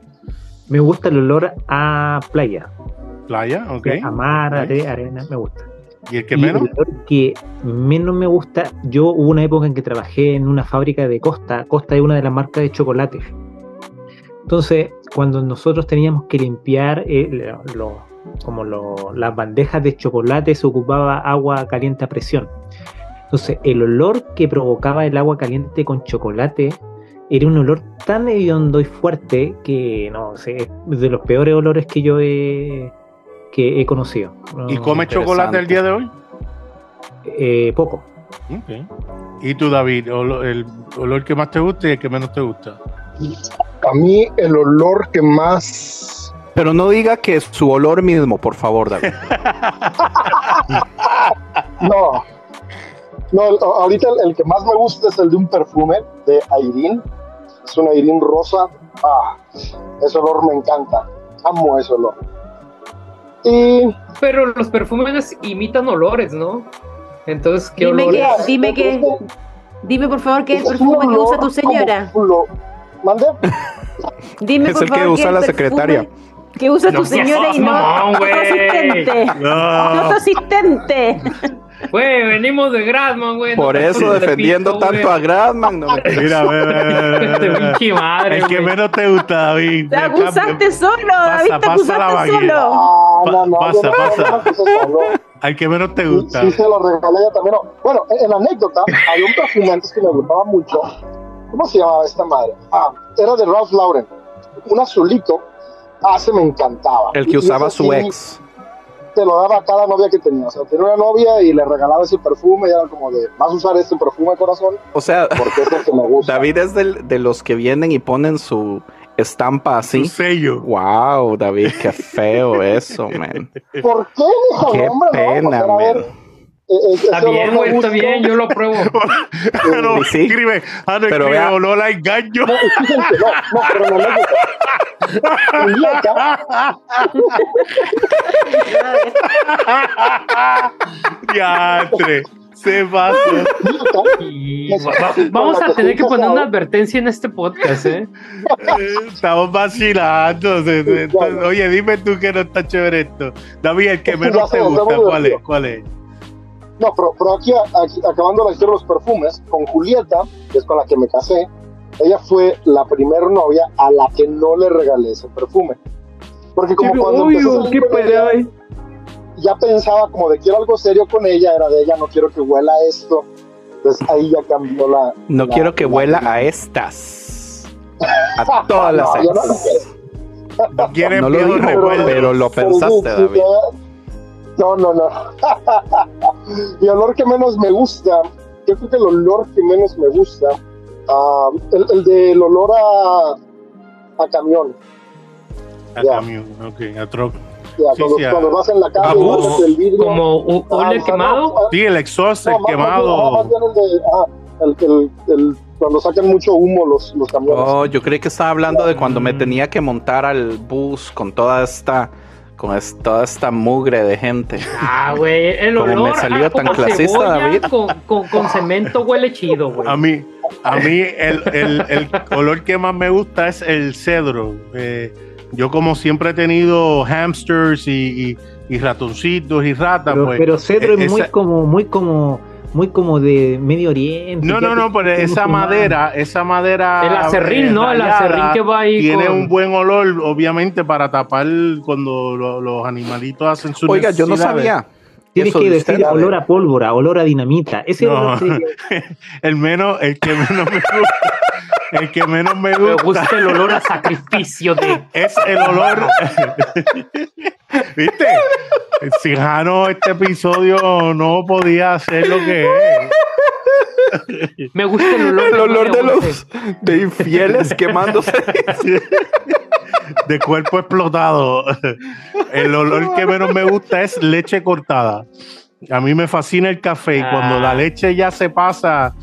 Me gusta el olor a playa, Playa, ok. a mar, Nice. are- arena, me gusta. ¿Y el que Y menos? el que menos me gusta, yo hubo una época en que trabajé en una fábrica de Costa. Costa es una de las marcas de chocolate. Entonces, cuando nosotros teníamos que limpiar eh, como lo- las bandejas de chocolate, se ocupaba agua caliente a presión. Entonces, el olor que provocaba el agua caliente con chocolate era un olor tan hediondo y fuerte que no sé, es de los peores olores que yo he, que he conocido. ¿Y No, comes chocolate el día de hoy? eh, poco. ¿Y tú, David? ¿El olor que más te gusta y el que menos te gusta? A mí el olor que más... Pero no diga que es su olor mismo, por favor, David. No. No, ahorita el, el que más me gusta es el de un perfume de Airin. Es un Airin rosa. Ah, ese olor me encanta. Amo ese olor. Y Pero los perfumes imitan olores, ¿no? Entonces, ¿qué Dime olores? que, dime que, dime por favor qué es el perfume que usa tu señora. ¿Mande? Dime Es por el que favor usa qué la secretaria. Que usa No tu señora y no mamón, no tu asistente. No tu No. asistente. Güey, venimos de Grassman, güey. Por eso pases de defendiendo pito, tanto güey. a Grassman. No me- Mira, Este ve. pinche madre, El que güey. menos te gusta, David. Te acusaste solo, Pasa, David, te pasa la acusaste solo. No, no, pasa, pasa. Al que menos te gusta. sí, se lo regalé yo también. No, Bueno, en, la anécdota, había un perfume antes que me gustaba mucho. ¿Cómo se llamaba esta madre? Ah, era de Ralph Lauren. Un azulito Ah, se me encantaba. El que y usaba su sí, ex. Te lo daba a cada novia que tenía. O sea, tenía una novia y le regalaba ese perfume y era como de, vas a usar este perfume, corazón, O sea, porque es el que me gusta. David es del- de los que vienen y ponen su estampa Su así. sello. Wow, David, qué feo eso, man. ¿Por qué, mijo? Qué hombre, pena, pues, man. Eh, eh, Está bien, güey, me está gusta. bien, yo lo apruebo. Ah, no, sí. escribe, ah, no, Pero escribe vea- olor a engaño. No, no, no, pero no me Diatre, se va- va- vamos a tener que poner una advertencia en este podcast, ¿eh? Eh, Estamos vacilando. Oye, dime tú que no está chévere esto. David, el que Ya menos te gusta, ¿cuál es? ¿Cuál es? No, pero, pero aquí, aquí, acabando la historia de los perfumes, con Julieta, que es con la que me casé, ella fue la primer novia a la que no le regalé ese perfume. Porque como cuando empecé a salir con ella, ya pensaba como de quiero algo serio con ella, era de ella, no quiero que huela esto. Entonces ahí ya cambió la... No la- quiero que la- huela a estas. A todas las No, no. No quieres No lo dijo, recuerdos. pero lo Pero pensaste, David. No, no, no. Mi olor que menos me gusta, yo creo que el olor que menos me gusta, ah, el, el del olor a, a camión. A Ya. camión, ok, a troca. Ya, Sí, cuando, sí, a- cuando vas en la calle, y el vidrio. Como un Ah, ole sea, quemado. no, ah, Sí, el exhaust, el no, quemado. más bien el de, ajá, el- el- el- cuando sacan mucho humo los, los camiones. Oh, yo creí que estaba hablando de cuando me tenía que montar al bus con toda esta con es- toda esta mugre de gente. Ah, güey, el Como me olor salió a tan clasista, cebolla David. Con, con, con cemento huele chido, güey. A mí, a mí el, el, el olor que más me gusta es el cedro. Eh, yo como siempre he tenido hamsters y, y- y ratoncitos y ratas, Pero, pues. pero cedro eh, es muy esa- como, muy como, muy como de Medio Oriente. No, no, no, pero esa madera, esa madera. El acerrín, eh, ¿no? El acerrín que va ahí Tiene con- un buen olor, obviamente, para tapar cuando lo- los animalitos hacen su Oiga, yo no sabía. Tienes que de decir olor a pólvora, olor a dinamita. Ese No. olor que- El menos, el que menos me gusta, el que menos me Me gusta, gusta el olor a sacrificio de. es el olor. ¿Viste? Si Jano este episodio no podía hacer lo que es. Me gusta el olor, El olor de los de infieles quemándose. de cuerpo explotado. El olor que menos me gusta es leche cortada. A mí me fascina el café y cuando Ah. la leche ya se pasa,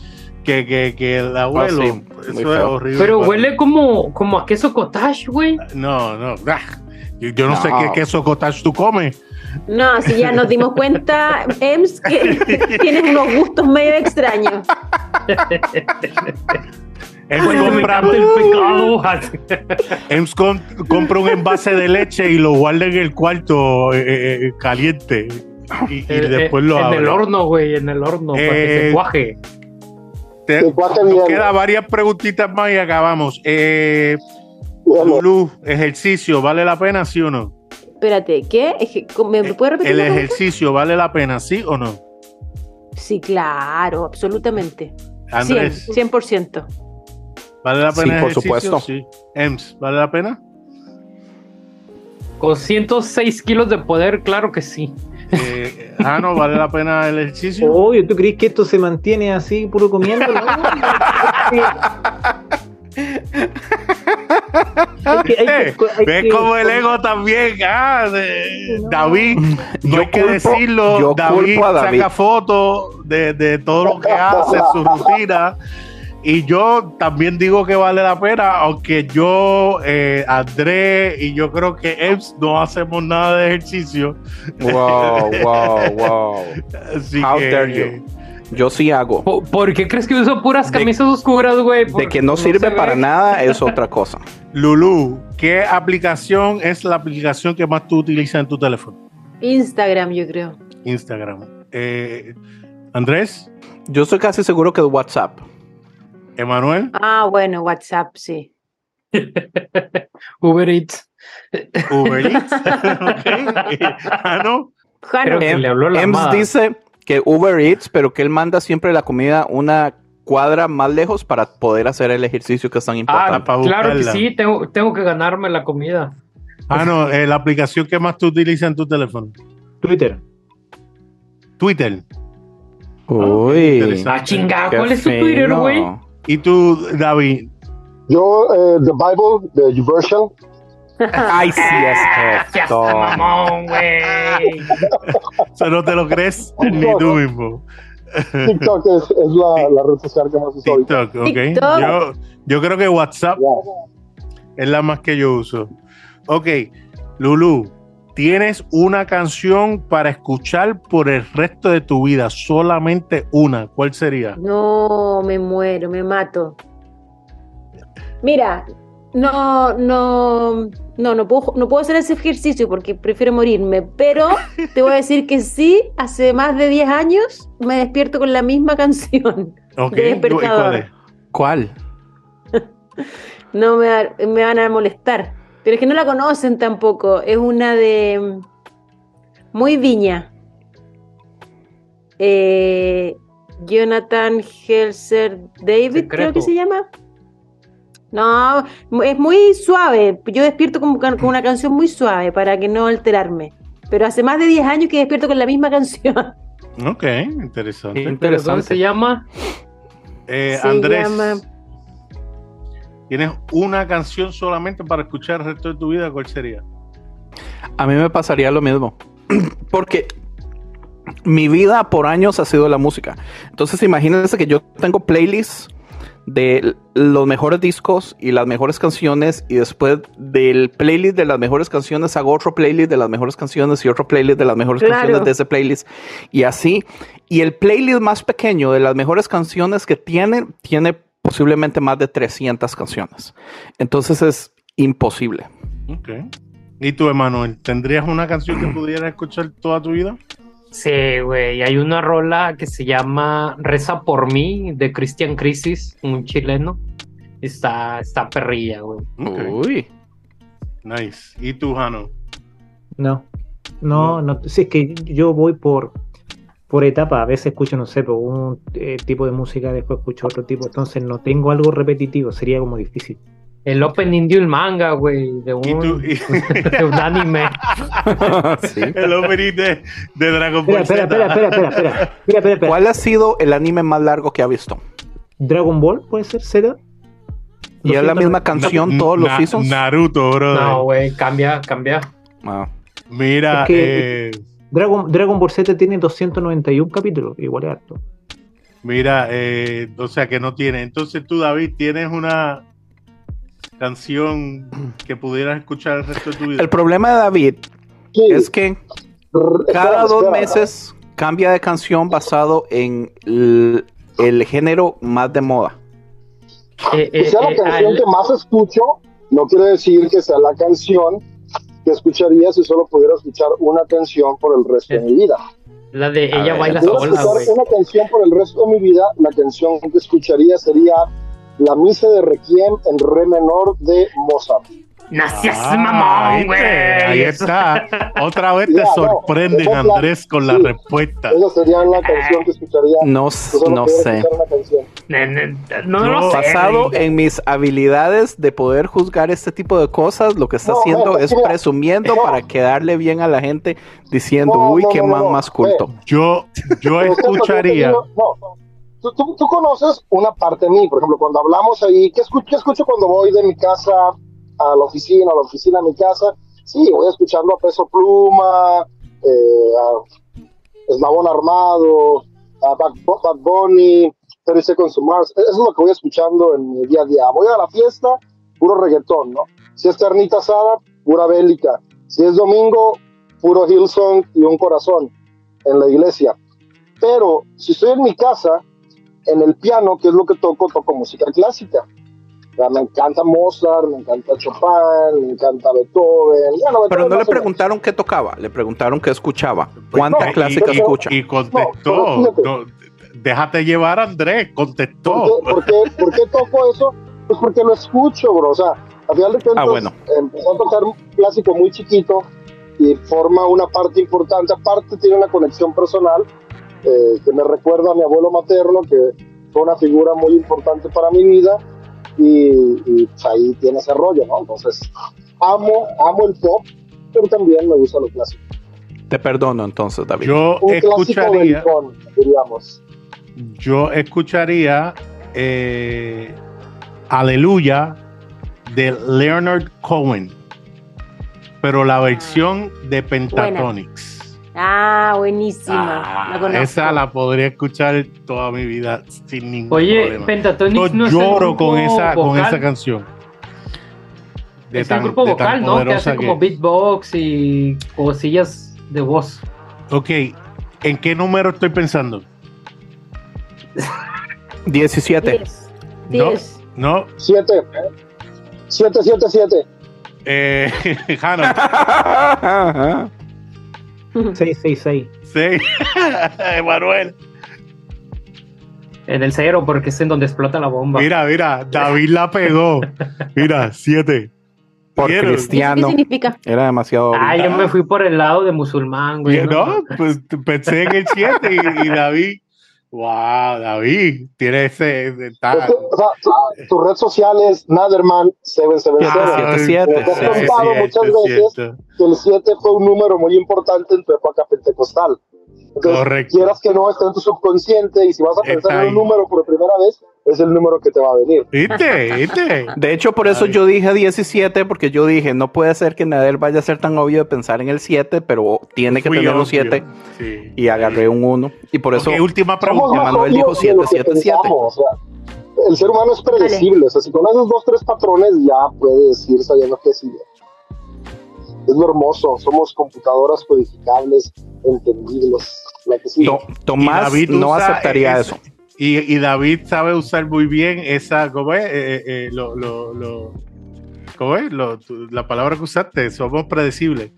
que, que, que el abuelo, sí, muy eso es feo. horrible. Pero huele como, como a queso cottage, güey. No, no. Yo, yo no, sé qué queso cottage tú comes. No, si ya nos dimos cuenta, Ems, que tienes unos gustos medio extraños. Ems compra, encanta el pecado. Ems com- compra un envase de leche y lo guarda en el cuarto eh, eh, caliente. Y, y Eh, después eh, lo En abre. el horno, güey, en el horno, para que Eh, se cuaje. Te- Se cuaje nos queda varias preguntitas más y acabamos. Eh, Lulú, ejercicio, ¿vale la pena, sí o no? Espérate, ¿qué? ¿Me puedes repetir? ¿El ejercicio vale la pena, sí o no? Sí, claro, absolutamente. Andrés, 100%. 100%. ¿vale la Sí, pena el por supuesto. Sí. Ems, ¿vale la pena? Con 106 kilos de poder, claro que sí. Eh, ah, no, ¿vale la pena el ejercicio? Obvio, ¿tú crees que esto se mantiene así, puro comiendo? No. Hay que- hay que- hay ¿Ves que- como el ego también? Ah, de- No. David, no Yo hay que culpo- decirlo. yo David, David. saca fotos de, de todo lo que hace, su rutina. Y yo también digo que vale la pena, aunque yo, eh, Andrés y yo creo que Ems no hacemos nada de ejercicio. Wow, wow, wow. Así How que, dare you. Yo sí hago. ¿Por, por qué crees que uso puras De- camisas oscuras, güey? De que no sirve ve. para nada es otra cosa. Lulu, ¿qué aplicación es la aplicación que más tú utilizas en tu teléfono? Instagram, yo creo. Instagram. Eh, Andrés, Yo estoy casi seguro que WhatsApp. Emanuel, Ah, bueno, WhatsApp, sí. Uber Eats. Uber Eats. Ok. Ah, no. Creo que Em- le habló la Ems amada. dice que Uber Eats, pero que él manda siempre la comida una cuadra más lejos para poder hacer el ejercicio que es tan Ah, importante. para claro que sí, tengo, tengo que ganarme la comida. Ah, no, eh, la aplicación que más tú utilizas en tu teléfono. Twitter. Twitter. Uy. Ah, chingado, qué ¿cuál es tu Twitter, güey? ¿Y tú, David? Yo, eh, The Bible, The YouVersion, Ay, sí, es esto. mamón, güey. Eso no te lo crees ni tú mismo. TikTok es, es la, la red social que más uso. TikTok, ok. TikTok. Yo, yo creo que WhatsApp es la más que yo uso. Ok, Lulu, tienes una canción para escuchar por el resto de tu vida, solamente una. ¿Cuál sería? No, me muero, me mato. Mira, no, no, no, no puedo, no puedo hacer ese ejercicio porque prefiero morirme, pero te voy a decir que sí, hace más de 10 años me despierto con la misma canción. Ok, De ¿y cuál despertador. es? ¿Cuál? No me, va- me van a molestar, pero es que no la conocen tampoco. Es una de mm, muy viña. Eh, Jonathan Helser David, creo que se llama. No, es muy suave. Yo despierto con, con una canción muy suave para que no alterarme. Pero hace más de 10 años que despierto con la misma canción. Ok, interesante. ¿Pero Interesante. ¿Cómo se llama? Eh, Se Andrés, llama- tienes una canción solamente para escuchar el resto de tu vida, ¿cuál sería? A mí me pasaría lo mismo. Porque mi vida por años ha sido la música. Entonces imagínense que yo tengo playlists de los mejores discos y las mejores canciones y después del playlist de las mejores canciones hago otro playlist de las mejores canciones y otro playlist de las mejores Claro. canciones de ese playlist y así. Y el playlist más pequeño de las mejores canciones que tiene tiene posiblemente más de 300 canciones. Entonces es imposible. ¿Y tú, Emanuel, tendrías una canción que pudieras escuchar toda tu vida? Sí, güey. Hay una rola que se llama Reza por mí de Christian Crisis, un chileno. Está, está perrilla, güey. Uy. Nice. ¿Y tú, Jano? No, no, no. Sí, es que yo voy por, por etapa. A veces escucho, no sé, por un eh, tipo de música, después escucho otro tipo. Entonces no tengo algo repetitivo, sería como difícil. El opening de un manga, güey. De ¿Y tú? un, de un anime. Sí. El opening de, de Dragon Ball Espera, espera, Z. espera, espera, espera, espera, espera, espera, espera. ¿Cuál ha sido el anime más largo que ha visto? Dragon Ball puede ser Z. ¿Y es la misma canción todos los seasons? Naruto, bro. No, güey. Cambia, cambia. Ah. Mira, Es que- eh, Dragon, Dragon Ball Z tiene 291 capítulos, igual es harto. mira, eh, o sea que no tiene. Entonces tú, David, tienes una canción que pudieras escuchar el resto de tu vida. El problema de David Sí, es que cada dos meses cambia de canción basado en el, el género más de moda. Eh, Que eh, sea la eh, canción al- que más escucho, no quiere decir que sea la canción que escucharía si solo pudiera escuchar una canción por el resto de mi vida. la de A ella ver, baila Si pudiera sola, escuchar güey. una canción por el resto de mi vida, la canción que escucharía sería La Misa de Requiem en Re menor de Mozart. Nacías Ah, mamón, güey. Ahí está. Otra vez te Ya, no, sorprenden, Andrés, con la respuesta. Esa sería la canción que escucharía No, no sé. No lo sé. Basado en mis habilidades de poder juzgar este tipo de cosas, lo que está No, haciendo no, es mira, presumiendo no. para quedarle bien a la gente diciendo, No, uy, no, qué no, man no, más culto. Yo, yo escucharía. No, no. Tú, tú- tú conoces una parte de mí, por ejemplo, cuando hablamos ahí, ¿qué escucho, qué escucho cuando voy de mi casa a la oficina, a la oficina a mi casa? Sí, voy escuchando a Peso Pluma, eh, a Eslabón Armado, a Bad, Bad Bunny, 30 Seconds to Mars. Eso es lo que voy escuchando en mi día a día. Voy a la fiesta, puro reggaetón, ¿no? Si es carnita asada, pura bélica. Si es domingo, puro Hillsong y un corazón en la iglesia. Pero si estoy en mi casa, en el piano, que es lo que toco, toco música clásica. O sea, me encanta Mozart, me encanta Chopin, me encanta Beethoven. Bueno, Pero Beethoven no le preguntaron qué tocaba, le preguntaron qué escuchaba. ¿Cuánta no, clásica y, escucha? y contestó. No, pero no, déjate llevar, Andrés. Contestó. ¿Por qué, por, qué, por qué toco eso? Pues porque lo escucho, bro. O sea, a final de cuentas, Ah, bueno. empezó a tocar un clásico muy chiquito y forma una parte importante. Aparte, tiene una conexión personal eh, que me recuerda a mi abuelo materno, que fue una figura muy importante para mi vida. Y, y, pues, ahí tiene ese rollo, ¿no? Entonces, amo, amo el pop, pero también me gusta lo clásico. Te perdono entonces, David. Yo Un clásico escucharía, belicón, diríamos. yo escucharía eh, Aleluya de Leonard Cohen, pero la versión de Pentatonix. Ah, buenísima. Ah, la esa la podría escuchar toda mi vida sin ningún Oye, problema. Pentatonix Yo no es el lloro grupo con esa, con esa canción. De es tan- el grupo de tan vocal, ¿no? Que hace como beatbox y cosillas de voz. Ok, ¿en qué número estoy pensando? 17. Diez. No. Diez. No, Siete. Siete, siete, siete. eh, Jano, 666. sí, Emanuel. En el cero, porque es en donde explota la bomba. Mira, mira, David la pegó. Mira, siete. Por ¿Vieron? ¿Qué cristiano. significa? Era demasiado. Ah, yo me fui por el lado de musulmán, güey. No, pues pensé en el siete y, y David. Wow, David, tiene ese. Es que, o sea, tu- tu red social es Naderman 777. Siete, siete, Te has contado muchas es veces que el 7 fue un número muy importante en tu época pentecostal. Entonces, Correcto. quieras que no, está en tu subconsciente y si vas a pensar en un número por primera vez, es el número que te va a venir. ¿Viste? ¿Viste? De hecho, por eso Ay. yo dije 17, porque yo dije, no puede ser que Nader vaya a ser tan obvio de pensar en el 7, pero tiene que Fui tener un obvio. 7 Sí. y agarré un 1. Y por eso Ok, última pregunta. obvios dijo de lo que 777. pensamos, o sea, el ser humano es predecible. O sea, si conoces dos, tres patrones, ya puedes ir sabiendo qué sigue. Es lo hermoso. Somos computadoras codificables, entendibles. La que. To- Tomás David no aceptaría ese- eso. Y, y David sabe usar muy bien esa, ¿cómo es? Eh, eh, lo, lo, lo- ¿Cómo es? Lo- la palabra que usaste, somos predecibles.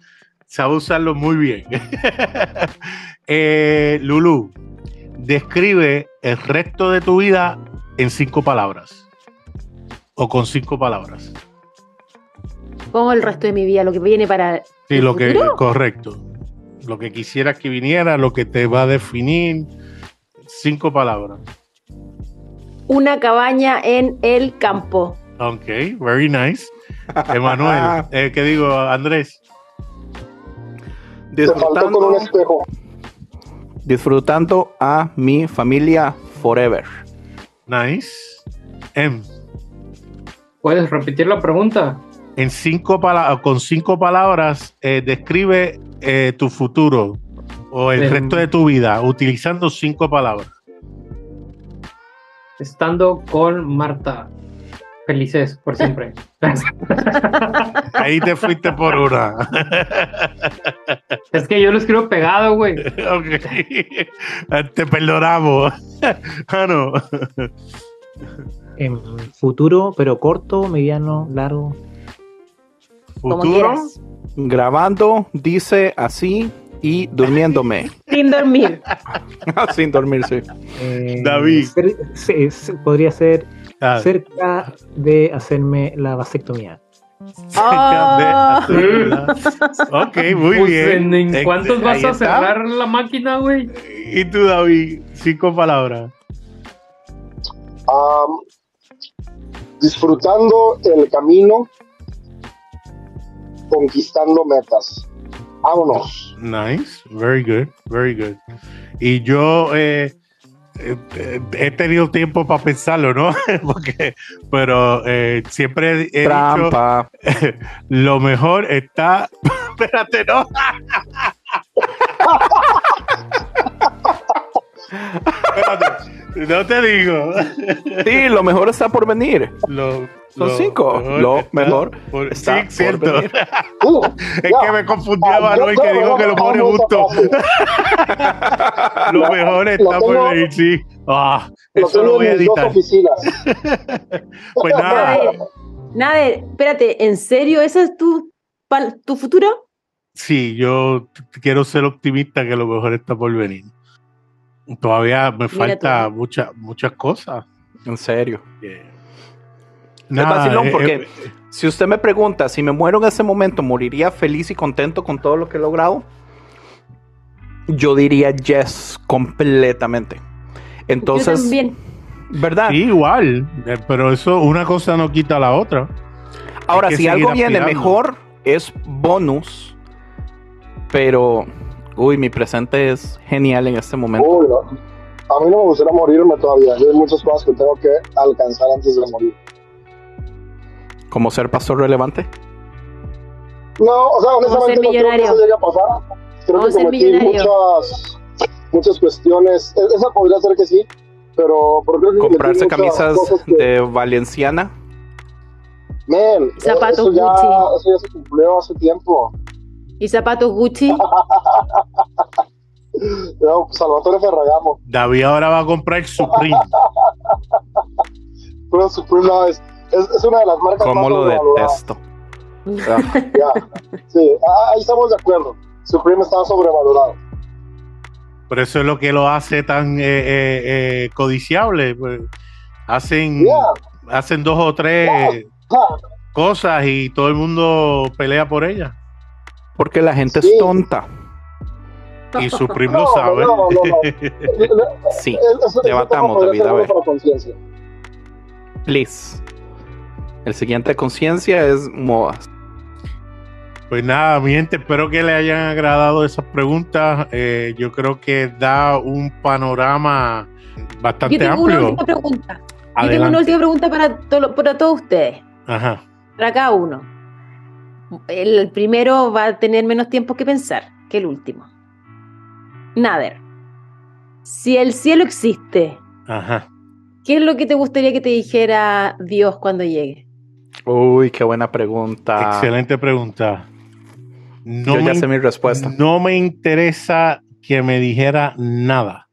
Sabe usarlo muy bien. eh, Lulu, describe el resto de tu vida en cinco palabras. O con cinco palabras. Como el resto de mi vida, lo que viene para. Sí, ¿El lo que correcto. Lo que quisieras que viniera, lo que te va a definir. Cinco palabras. Una cabaña en el campo. Ok, very nice. Emanuel, eh, ¿qué digo, Andrés? Faltó con un Disfrutando, espejo. disfrutando a mi familia forever. Nice. Em, ¿Puedes repetir la pregunta? en cinco pala- con cinco palabras, eh, describe eh, tu futuro o el Em. resto de tu vida utilizando cinco palabras. Estando con Marta. Felices por siempre. Ahí te fuiste por una. es que yo lo escribo pegado, güey. ok. Te perdonamos. Ah, no. En futuro, pero corto, mediano, largo. Futuro. Grabando, dice así y durmiéndome. Sin dormir. Sin dormirse. Eh, David. ser- podría ser Ah, cerca de hacerme la vasectomía. cerca de Oh. hacerla. Ok, muy Pues, bien. ¿En, cuántos vas a está. cerrar la máquina, güey? ¿Y tú, David? Cinco palabras. Disfrutando el camino, conquistando metas. Vámonos. Nice, very good, very good. Y yo eh, eh, he tenido tiempo para pensarlo, ¿no? Porque, pero eh, siempre he dicho lo mejor está. Espérate, no. Espérate, no te digo. Sí, lo mejor está por venir. Lo, Son lo cinco. Lo está mejor por- está sí, por cierto. venir. Uh, Es que me confundió Ah, yo que digo que lo mejor es justo. Lo mejor está por tengo- venir, sí. Ah, Lo eso lo voy a editar. oficinas. Pues nada. Nader, espérate, ¿en serio ese es tu, tu futuro? Sí, yo quiero ser optimista que lo mejor está por venir. Todavía me falta muchas muchas cosas. En serio. Eh, Es vacilón eh, porque eh, si usted me pregunta si me muero en ese momento, ¿moriría feliz y contento con todo lo que he logrado? Yo diría yes, completamente. Yo Entonces, también. ¿verdad? sí, igual, pero eso una cosa no quita la otra. Ahora, si algo viene aspirando. mejor, es bonus. Pero, uy, mi presente es genial en este momento. Uy, no. A mí no me gustaría morirme todavía. Yo hay muchas cosas que tengo que alcanzar antes de morir. Como ser pastor relevante. No, o sea, Vamos a ser honestamente no creo que millonario. eso llegue a pasar. Creo Vamos a que ser cometí millonario. muchas, muchas cuestiones. E- Esa podría ser que sí, pero, pero creo que Comprarse muchas camisas que- de Valenciana. Man, Zapatos eso ya, Gucci. eso ya se cumplió hace tiempo. Y zapatos Gucci. No, Salvatore Ferragamo. David ahora va a comprar Supreme. Pero Supreme no, es, es, es una de las marcas Como más lo sobrevaloradas. detesto. Ah, Ya, sí, ah, ahí estamos de acuerdo. Supreme está sobrevalorado. Por eso es lo que lo hace tan eh, eh, eh, codiciable. pues. hacen, Yeah. hacen dos o tres cosas y todo el mundo pelea por ellas. Porque la gente Sí. es tonta. Y Supreme No, lo sabe. no, no, no. Sí. Debatamos, eso David, a ver. Please. El siguiente de conciencia es modas. Pues nada, mi gente, espero que le hayan agradado esas preguntas. Eh, yo creo que da un panorama bastante Yo tengo una amplio. última pregunta. Yo tengo una última pregunta para, to- para todos ustedes. Ajá. Para cada uno. El primero va a tener menos tiempo que pensar que el último. Nader. Si el cielo existe, Ajá. ¿qué es lo que te gustaría que te dijera Dios cuando llegue? Uy, qué buena pregunta. Excelente pregunta. No Yo ya me sé mi respuesta. No me interesa que me dijera nada.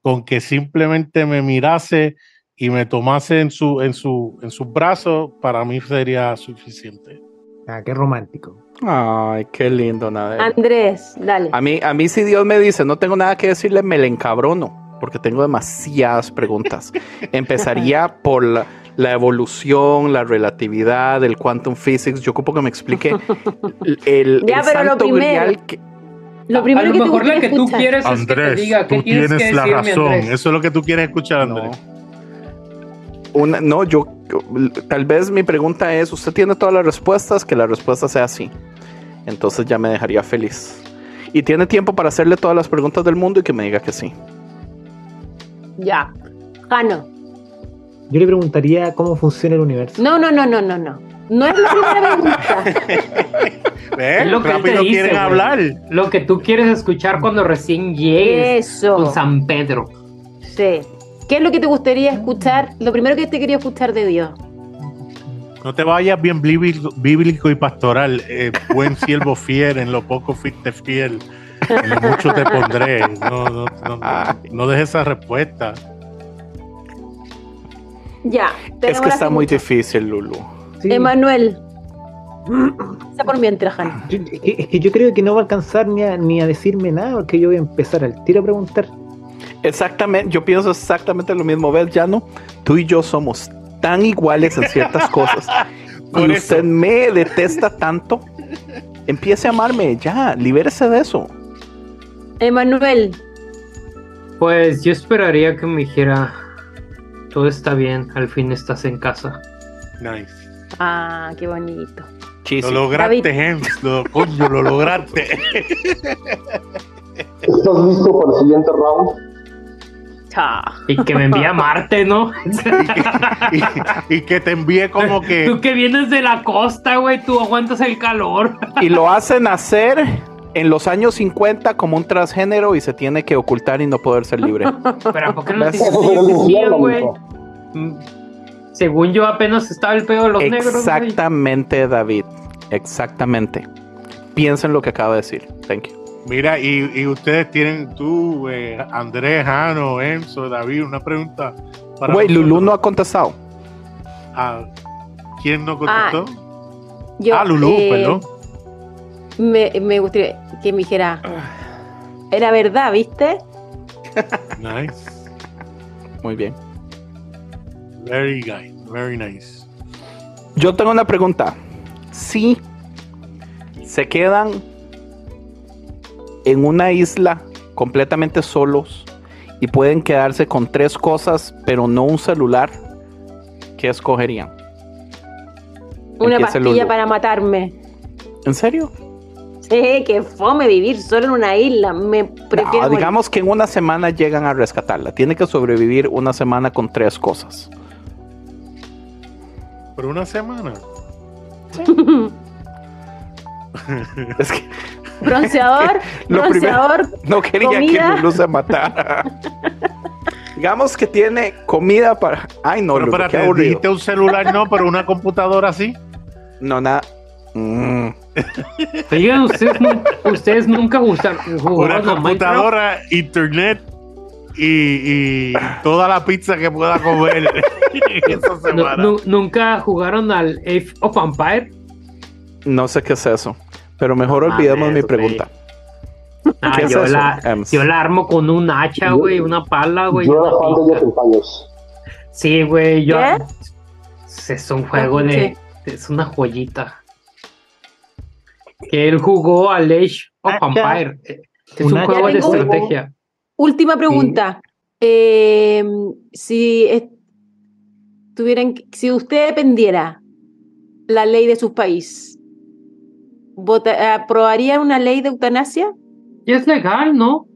Con que simplemente me mirase y me tomase en su, en su, en sus brazos, para mí sería suficiente. Ah, qué romántico. Ay, qué lindo, nada. Andrés, dale. A mí, a mí si Dios me dice, no tengo nada que decirle, me le encabrono, porque tengo demasiadas preguntas. Empezaría por la, la evolución, la relatividad, el quantum physics. Yo ocupo que me explique el, el, Ya, el pero lo santo primero. grial que- Lo primero a lo que mejor la que tú escuchar. quieres es que te Andrés, diga qué tú tienes tienes que la decirme, razón. Andrés. Eso es lo que tú quieres escuchar, No. Andrés. Una, no, yo tal vez mi pregunta es, ¿usted tiene todas las respuestas? Que la respuesta sea sí. Entonces ya me dejaría feliz. Y tiene tiempo para hacerle todas las preguntas del mundo y que me diga que sí. Ya. Jano. Yo le preguntaría cómo funciona el universo. No, no, no, no, no, no. No es la primera pregunta. ¿Ves? Es lo que te Rápido dice, quieren güey. hablar. Lo que tú quieres escuchar cuando recién llegues Eso. con San Pedro. Sí. ¿Qué es lo que te gustaría escuchar? Lo primero que te quería escuchar de Dios. No te vayas bien bíblico, bíblico y pastoral. eh, buen siervo fiel, en lo poco fuiste fiel. En lo mucho te pondré. No, no, no, no, no dejes esa respuesta. Ya. Es que está muy difícil, Lulu. Sí. Emanuel. Está por mientras, que, es que yo creo que no va a alcanzar ni a, ni a decirme nada, porque yo voy a empezar al tiro a preguntar. Exactamente, yo pienso exactamente lo mismo. ¿Ves, Llano? Tú y yo somos tan iguales en ciertas cosas. Por y eso. usted me detesta tanto. Empiece a amarme, ya, libérese de eso. Emanuel. Pues yo esperaría que me dijera, todo está bien, al fin estás en casa. Nice. Ah, qué bonito. Chis. Lo lograste. Lo, coño, lo lograste. ¿Estás listo para el siguiente round? Y que me envía a Marte, ¿no? y, y que te envíe como Tú que. que vienes de la costa, güey, tú aguantas el calor. Y lo hacen hacer en los años 50 como un transgénero y se tiene que ocultar y no poder ser libre. Pero ¿por qué no. Mm, Según yo apenas estaba el pedo de los negros. Exactamente, David. Exactamente. Piensa en lo que acaba de decir. Thank you. Mira, y, y ustedes tienen tú, eh, Andrés, Jano, Enzo, David, una pregunta para. Güey. Lulu no ha contestado. Ah, ¿Quién no contestó? Yo, ah, Lulú, eh, perdón. Me, me gustaría que me dijera. Era verdad, ¿viste? Nice. Muy bien. Very nice. Very nice. Yo tengo una pregunta. Si se quedan en una isla completamente solos y pueden quedarse con tres cosas, pero no un celular, ¿qué escogerían? Una Empieza pastilla para matarme. ¿En serio? Sí, que fome vivir solo en una isla. Me prefiero. No, morir. digamos que en una semana llegan a rescatarla. Tiene que sobrevivir una semana con tres cosas. Por una semana. Es que Bronceador, Lo bronceador. no quería Comida. que Lulu se matara. digamos que tiene comida para. Ay, no, pero espérate, aburrido. dijiste un celular no, pero una computadora sí. No, nada. Mm. Oigan, ustedes, ustedes nunca gustaron, Una jugaron a Minecraft. computadora, internet y, y toda la pizza que pueda comer esa semana. nunca jugaron al Age of Empire. No sé qué es eso. Pero mejor No olvidemos mames, mi pregunta. Ah, ¿Qué es yo, la, yo la armo con un hacha, güey, una pala, güey. Yo fan de. Sí, güey, yo. ¿Qué? Es un juego de. Es una joyita. Que él jugó al Age of. Empire. Es Un juego de estrategia. Última pregunta. Eh, si tuvieran, si usted dependiera la ley de su país, vota- ¿aprobaría una ley de eutanasia? Y es legal, ¿no?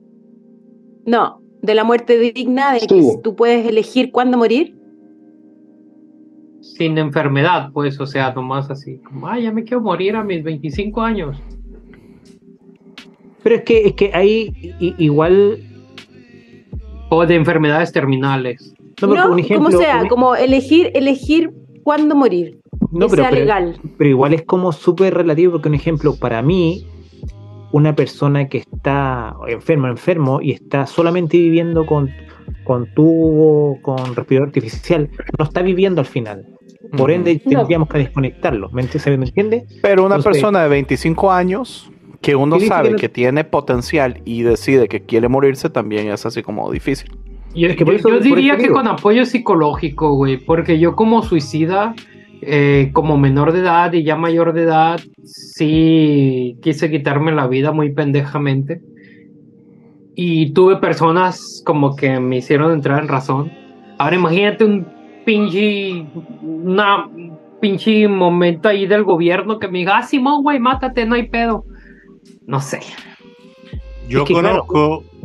No, de la muerte digna, de que Sí. tú puedes elegir cuándo morir. Sin enfermedad, pues, o sea, nomás así. Como, ah, ya me quiero morir a mis 25 años. Pero es que, es que ahí igual. O de enfermedades terminales. No, porque No, un ejemplo, como sea, un- como elegir, elegir cuándo morir, no, que pero, sea pero- legal. pero igual es como súper relativo, porque un ejemplo, para mí, una persona que está enfermo, enfermo, y está solamente viviendo con, con tubo, con respirador artificial, no está viviendo al final. Por ende, No. tendríamos que desconectarlo. ¿Me entiende? Pero una Entonces- persona de 25 años que uno sabe que no- que tiene potencial y decide que quiere morirse también es así como difícil. Yo, Es que por yo- eso- yo por diría eso que digo. con apoyo psicológico, güey, porque yo como suicida, eh, como menor de edad y ya mayor de edad, sí quise quitarme la vida muy pendejamente. Y tuve personas como que me hicieron entrar en razón. Ahora imagínate un pinche, una un pinche momento ahí del gobierno que me diga, ah, Simón, güey, mátate, no hay pedo. No sé. Yo Es que, claro.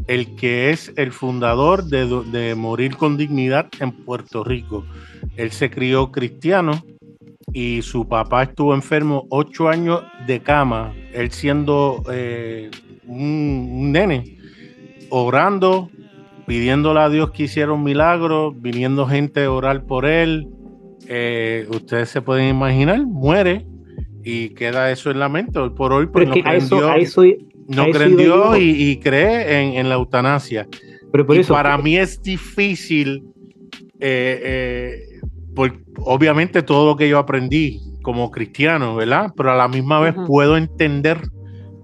El que es el fundador de, Morir con Dignidad en Puerto Rico. Él se crió cristiano y su papá estuvo enfermo ocho años de cama, él siendo eh, un, un nene, orando, pidiéndole a Dios que hiciera un milagro, viniendo gente a orar por él. Eh, ustedes se pueden imaginar, muere y queda eso en lamento. Hoy por hoy, pues Pero no que a eso, a eso, no cree en Dios y, y cree en, en la eutanasia. pero por y eso, para mí es difícil, eh, eh, por- obviamente todo lo que yo aprendí como cristiano, ¿verdad? Pero a la misma vez puedo entender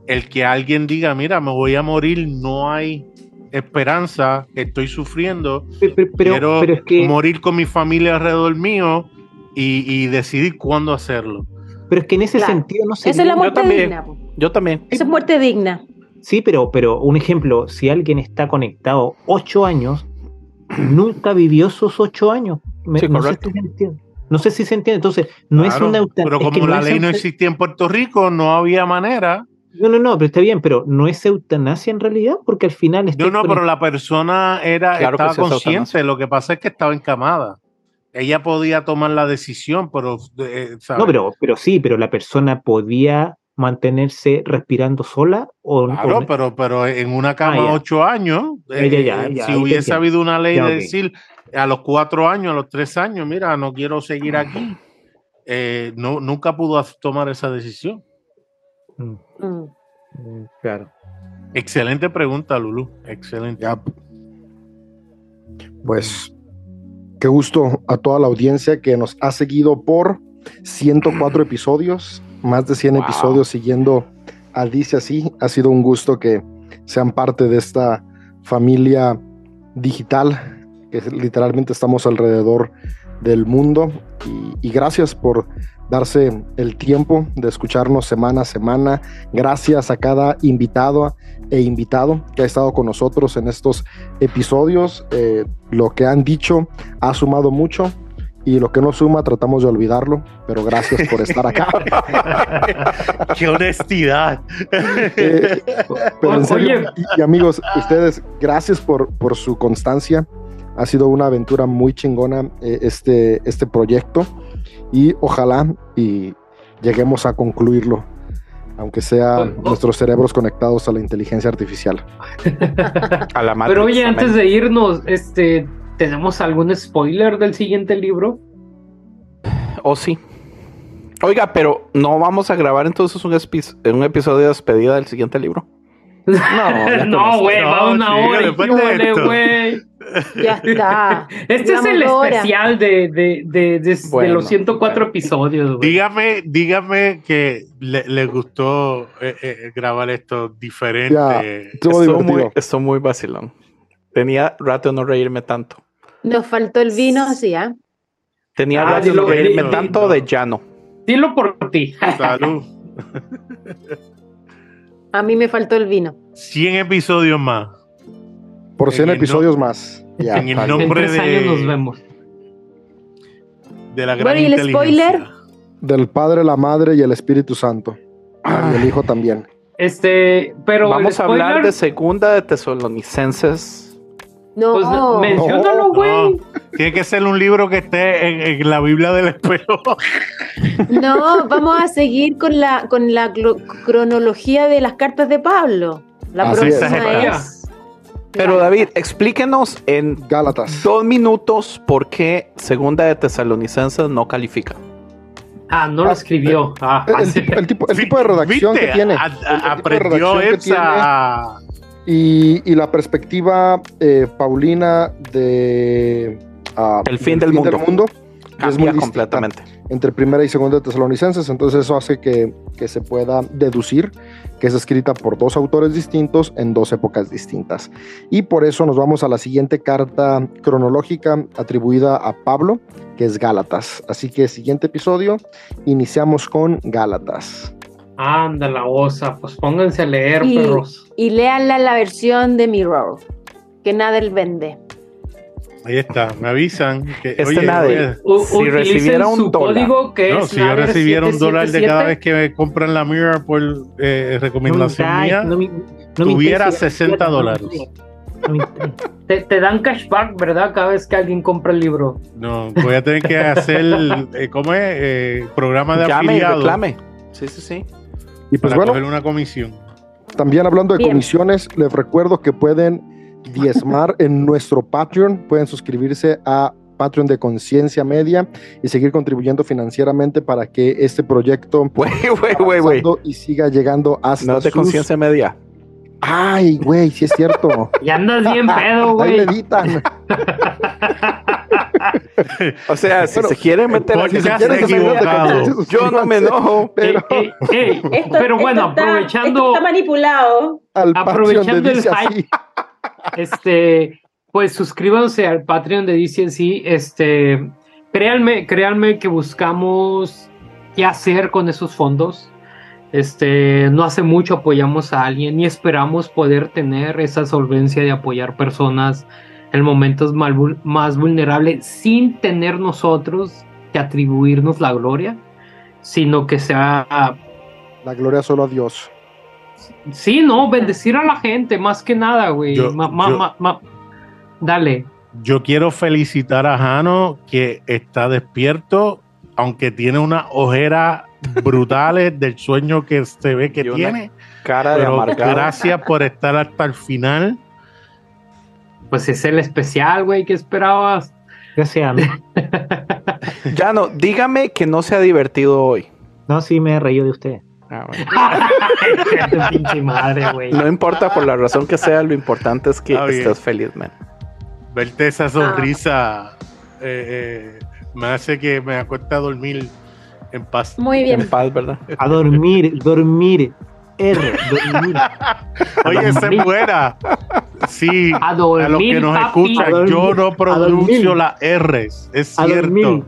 el que alguien diga, mira, me voy a morir, no hay esperanza, estoy sufriendo, pero, pero- pero- quiero pero es que, morir con mi familia alrededor mío y, y decidir cuándo hacerlo. pero es que en ese Claro. sentido no Esa es la muerte también. digna. Yo también. Esa es muerte digna. Sí, pero, pero un ejemplo, si alguien está conectado ocho años, nunca vivió esos ocho años. Me- Sí, no, sé correcto. si se entiende. no sé si se entiende. Entonces, no es una eutanasia. pero como la ley no existía en Puerto Rico, no había manera. No, no, no, pero está bien, pero no es eutanasia en realidad, porque al final está No, no, pero la persona era, Claro estaba es consciente, lo que pasa es que estaba encamada. Ella podía tomar la decisión, pero... eh. No, pero, pero sí, pero la persona podía mantenerse respirando sola o, Claro, o- pero, pero en una cama Ah, ya. ocho años, Ya, eh, ya, ya, ya, si hubiese habido una ley Ya, de decir a los cuatro años, a los tres años, mira, no quiero seguir aquí, eh, no, nunca pudo tomar esa decisión. Mm, Mm. mm, claro. Excelente pregunta, Lulu. Excelente. Ya. Pues qué gusto a toda la audiencia que nos ha seguido por 104 episodios, más de 100 Wow. episodios siguiendo a Dice Así. Ha sido un gusto que sean parte de esta familia digital, que literalmente estamos alrededor del mundo. Y, y gracias por darse el tiempo de escucharnos semana a semana. Gracias a cada invitado e invitado que ha estado con nosotros en estos episodios. Eh, lo que han dicho ha sumado mucho y lo que no suma tratamos de olvidarlo, pero gracias por estar acá. ¡Qué honestidad! Eh, pero en serio, y, y amigos, ustedes, gracias por, por su constancia. Ha sido una aventura muy chingona eh, este, este proyecto y ojalá y lleguemos a concluirlo, aunque sea oh. nuestros cerebros conectados a la inteligencia artificial. A la Pero oye, antes de irnos, este, ¿tenemos algún spoiler del siguiente libro? ¿O Oh, sí? Oiga, pero no vamos a grabar entonces un, episodio de despedida del siguiente libro. ya no, güey, no, va una hora esto. güey. Ya está. Este es el especial de, de, de, de- de Bueno, los 104 episodios, güey. Dígame, dígame que le, le gustó eh, eh, grabar esto diferente. Ya. Estuvo Estuvo divertido. muy, estuvo muy vacilón. Tenía rato de no reírme tanto. Nos faltó el vino, sí, ¿ah? Tenía Ah, rato de no reírme dilo. tanto de llano. Dilo por ti. Salud. A mí me faltó el vino. 100 episodios más. Por 100 En el episodios más. Ya, en el bien. En nombre tres de- años nos vemos. De la gran Bueno, ¿y el spoiler? Del Padre, la Madre y el Espíritu Santo. Y el Hijo también. Este, pero Vamos a hablar de segunda de Tesalonicenses. No, Pues, no, menciónalo, güey. Tiene que ser un libro que esté en, en la Biblia del espejo. no, vamos a seguir con la, con la cronología de las cartas de Pablo. La Así es. próxima es. Pero David, explíquenos en Gálatas. dos minutos por qué segunda de Tesalonicenses no califica. Ah, no lo escribió. Ah, El, sí. tipo, el tipo- el tipo de redacción ¿Viste? que tiene. A- a- el- el tipo de aprendió que tiene. Y, y la perspectiva eh, paulina de ah, El fin del mundo. es muy Cambia distinta completamente. entre primera y segunda de Tesalonicenses, entonces eso hace que, que se pueda deducir que es escrita por dos autores distintos en dos épocas distintas. Y por eso nos vamos a la siguiente carta cronológica atribuida a Pablo, que es Gálatas. Así que siguiente episodio, iniciamos con Gálatas. Anda la osa, pues pónganse a leer, Y- perros. Y léanla la versión de Mirror, que nada él vende. Ahí está, me avisan. Que, Este oye, nadie. oye, U- si recibiera un dólar. código que no, es si yo recibiera un dólar de cada 777. vez que me compran la Mirror por eh, recomendación No mía, no tuviera interesa. 60 dólares. Te, te dan cashback, ¿verdad? Cada vez que alguien compra el libro. no, voy a tener que hacer, eh, ¿cómo es? Eh, programa de Llame y afiliado reclame. Sí, sí, sí. Y pues para bueno, coger una comisión. También hablando de Bien. comisiones, les recuerdo que pueden diezmar en nuestro Patreon, pueden suscribirse a Patreon de Conciencia Media y seguir contribuyendo financieramente para que este proyecto güey. avanzando y siga llegando hasta No de sus- conciencia media. Ay, güey, sí es cierto. Y andas bien pedo, Ahí güey. le editan. O sea, si Bueno, se quieren meter a se Yo no me enojo. Pero Ey, ey, ey. Esto- Pero bueno, esto está- aprovechando, esto está manipulado. aprovechando el hype. este, pues suscríbanse al Patreon de DCNC. Este, créanme, créanme que buscamos qué hacer con esos fondos. Este, no hace mucho apoyamos a alguien y esperamos poder tener esa solvencia de apoyar personas en momentos más vulnerables sin tener nosotros que atribuirnos la gloria, sino que sea La gloria solo a Dios. Sí, no, bendecir a la gente, más que nada, güey. Yo- Ma- ma- yo- ma- ma- Dale. Yo quiero felicitar a Jano que está despierto, aunque tiene unas ojeras brutales del sueño que se ve que tiene. Cara de Pero amargado. gracias por estar hasta el final. Pues es el especial, güey, ¿qué esperabas? Gracias. Ya no, dígame que no se ha divertido hoy. No, sí me he reído de usted. Ah, bueno. Tu pinche madre, güey. No importa por la razón que sea, lo importante es que bien. estés feliz, man. Verte esa sonrisa eh, eh, me hace que me acueste a dormir en paz. Muy En bien. paz, ¿verdad? A dormir, dormir. R, dormir. Oye, esa es buena. Sí, A a los dormir, que nos papi. escuchan, A dormir, yo no a pronuncio dormir. las R's. Es A dormir. cierto.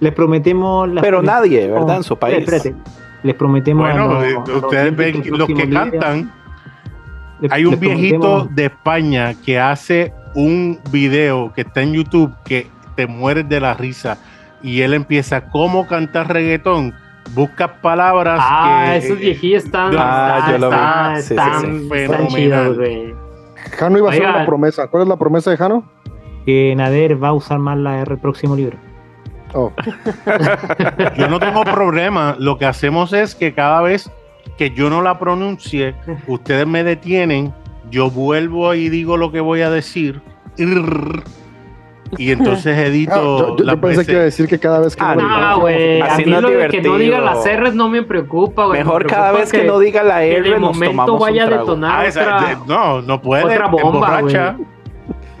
Les prometemos. las- Pero nadie, ¿verdad? En su Oh, país. Espérate. Les prometemos. a Bueno, los- eh, a los ustedes oyentes ven que los que cantan. Les- Hay un les viejito prometemos- de España que hace un video que está en YouTube que te mueres de la risa. Y él empieza, ¿cómo cantar reggaetón? Buscas palabras Ah, que... esos viejillos están. Ah, están- yo lo vi. están- Sí, sí, están- sí. chidos, güey. Jano iba a hacer una promesa. ¿Cuál es la promesa de Jano? Que Nader va a usar más la R el próximo libro. Oh, Yo no tengo problema. Lo que hacemos es que cada vez que yo no la pronuncie, ustedes me detienen, yo vuelvo y digo lo que voy a decir. Y entonces edito yo, yo- pensé que iba a decir que cada vez que Ah, no- No, güey. A Así mí no es lo de que no divertido. diga las R's no me preocupa, güey. Mejor Me cada vez que, no diga la que R de nos momento tomamos vaya un a detonar Ah, esa- otra. de- no, no puede. otra bomba.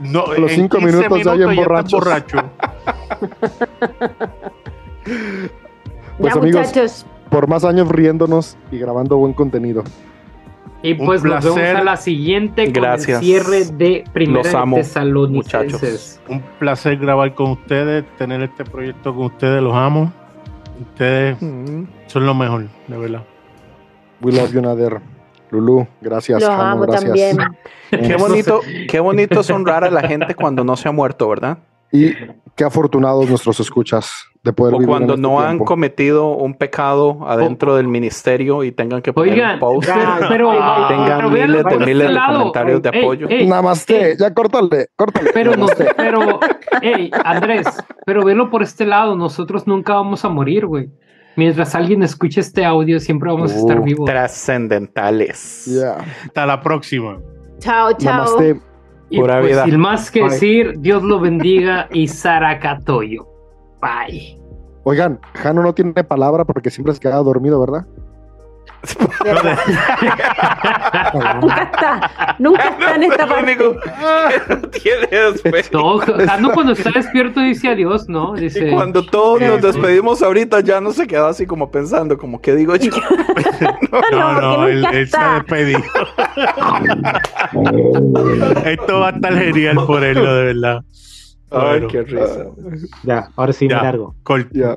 No, A los en cinco 15 minutos ya emborrachos. borracho. Pues, ya, amigos, muchachos. por más años riéndonos y grabando buen contenido. Y Un pues nos vemos a la siguiente con Gracias. el cierre de Primera Los de amo, Tesalonicenses. Un placer grabar con ustedes, tener este proyecto con ustedes, los amo. Ustedes Mm. son lo mejor, de verdad. We love you, Nader. Lulu, gracias. Los Jano, amo gracias. también. Qué bonito, qué bonito es honrar a la gente cuando no se ha muerto, ¿verdad? Y qué afortunados nuestros escuchas de poder O vivir cuando en este no han cometido un pecado adentro del ministerio y tengan que poner Oigan, un post pero, pero, tengan pero miles de miles de comentarios de Ey, apoyo. ey, ya córtale, córtale. Pero, no, pero, hey, Andrés, pero velo por este lado, nosotros nunca vamos a morir, güey. Mientras alguien escuche este audio, siempre vamos a estar Uh, vivos. Trascendentales. Yeah. Hasta la próxima. Chao, chao. Namaste. Y pura pues, vida. sin más que Bye. decir, Dios lo bendiga y Saracatoyo. Bye. Oigan, Jano no tiene palabra porque siempre se queda dormido, ¿verdad? Nunca está. Nunca está en esta parte. tiene. No, cuando está despierto dice adiós, ¿no? Dice, Y cuando todos nos despedimos ahorita, ya no se quedó así como pensando, como que digo yo. No, No, él, se ha despedido. Esto va a estar genial por él, de verdad. Ay, Bueno, qué risa. Ya, ahora sí Ya. me largo. cort- Ya.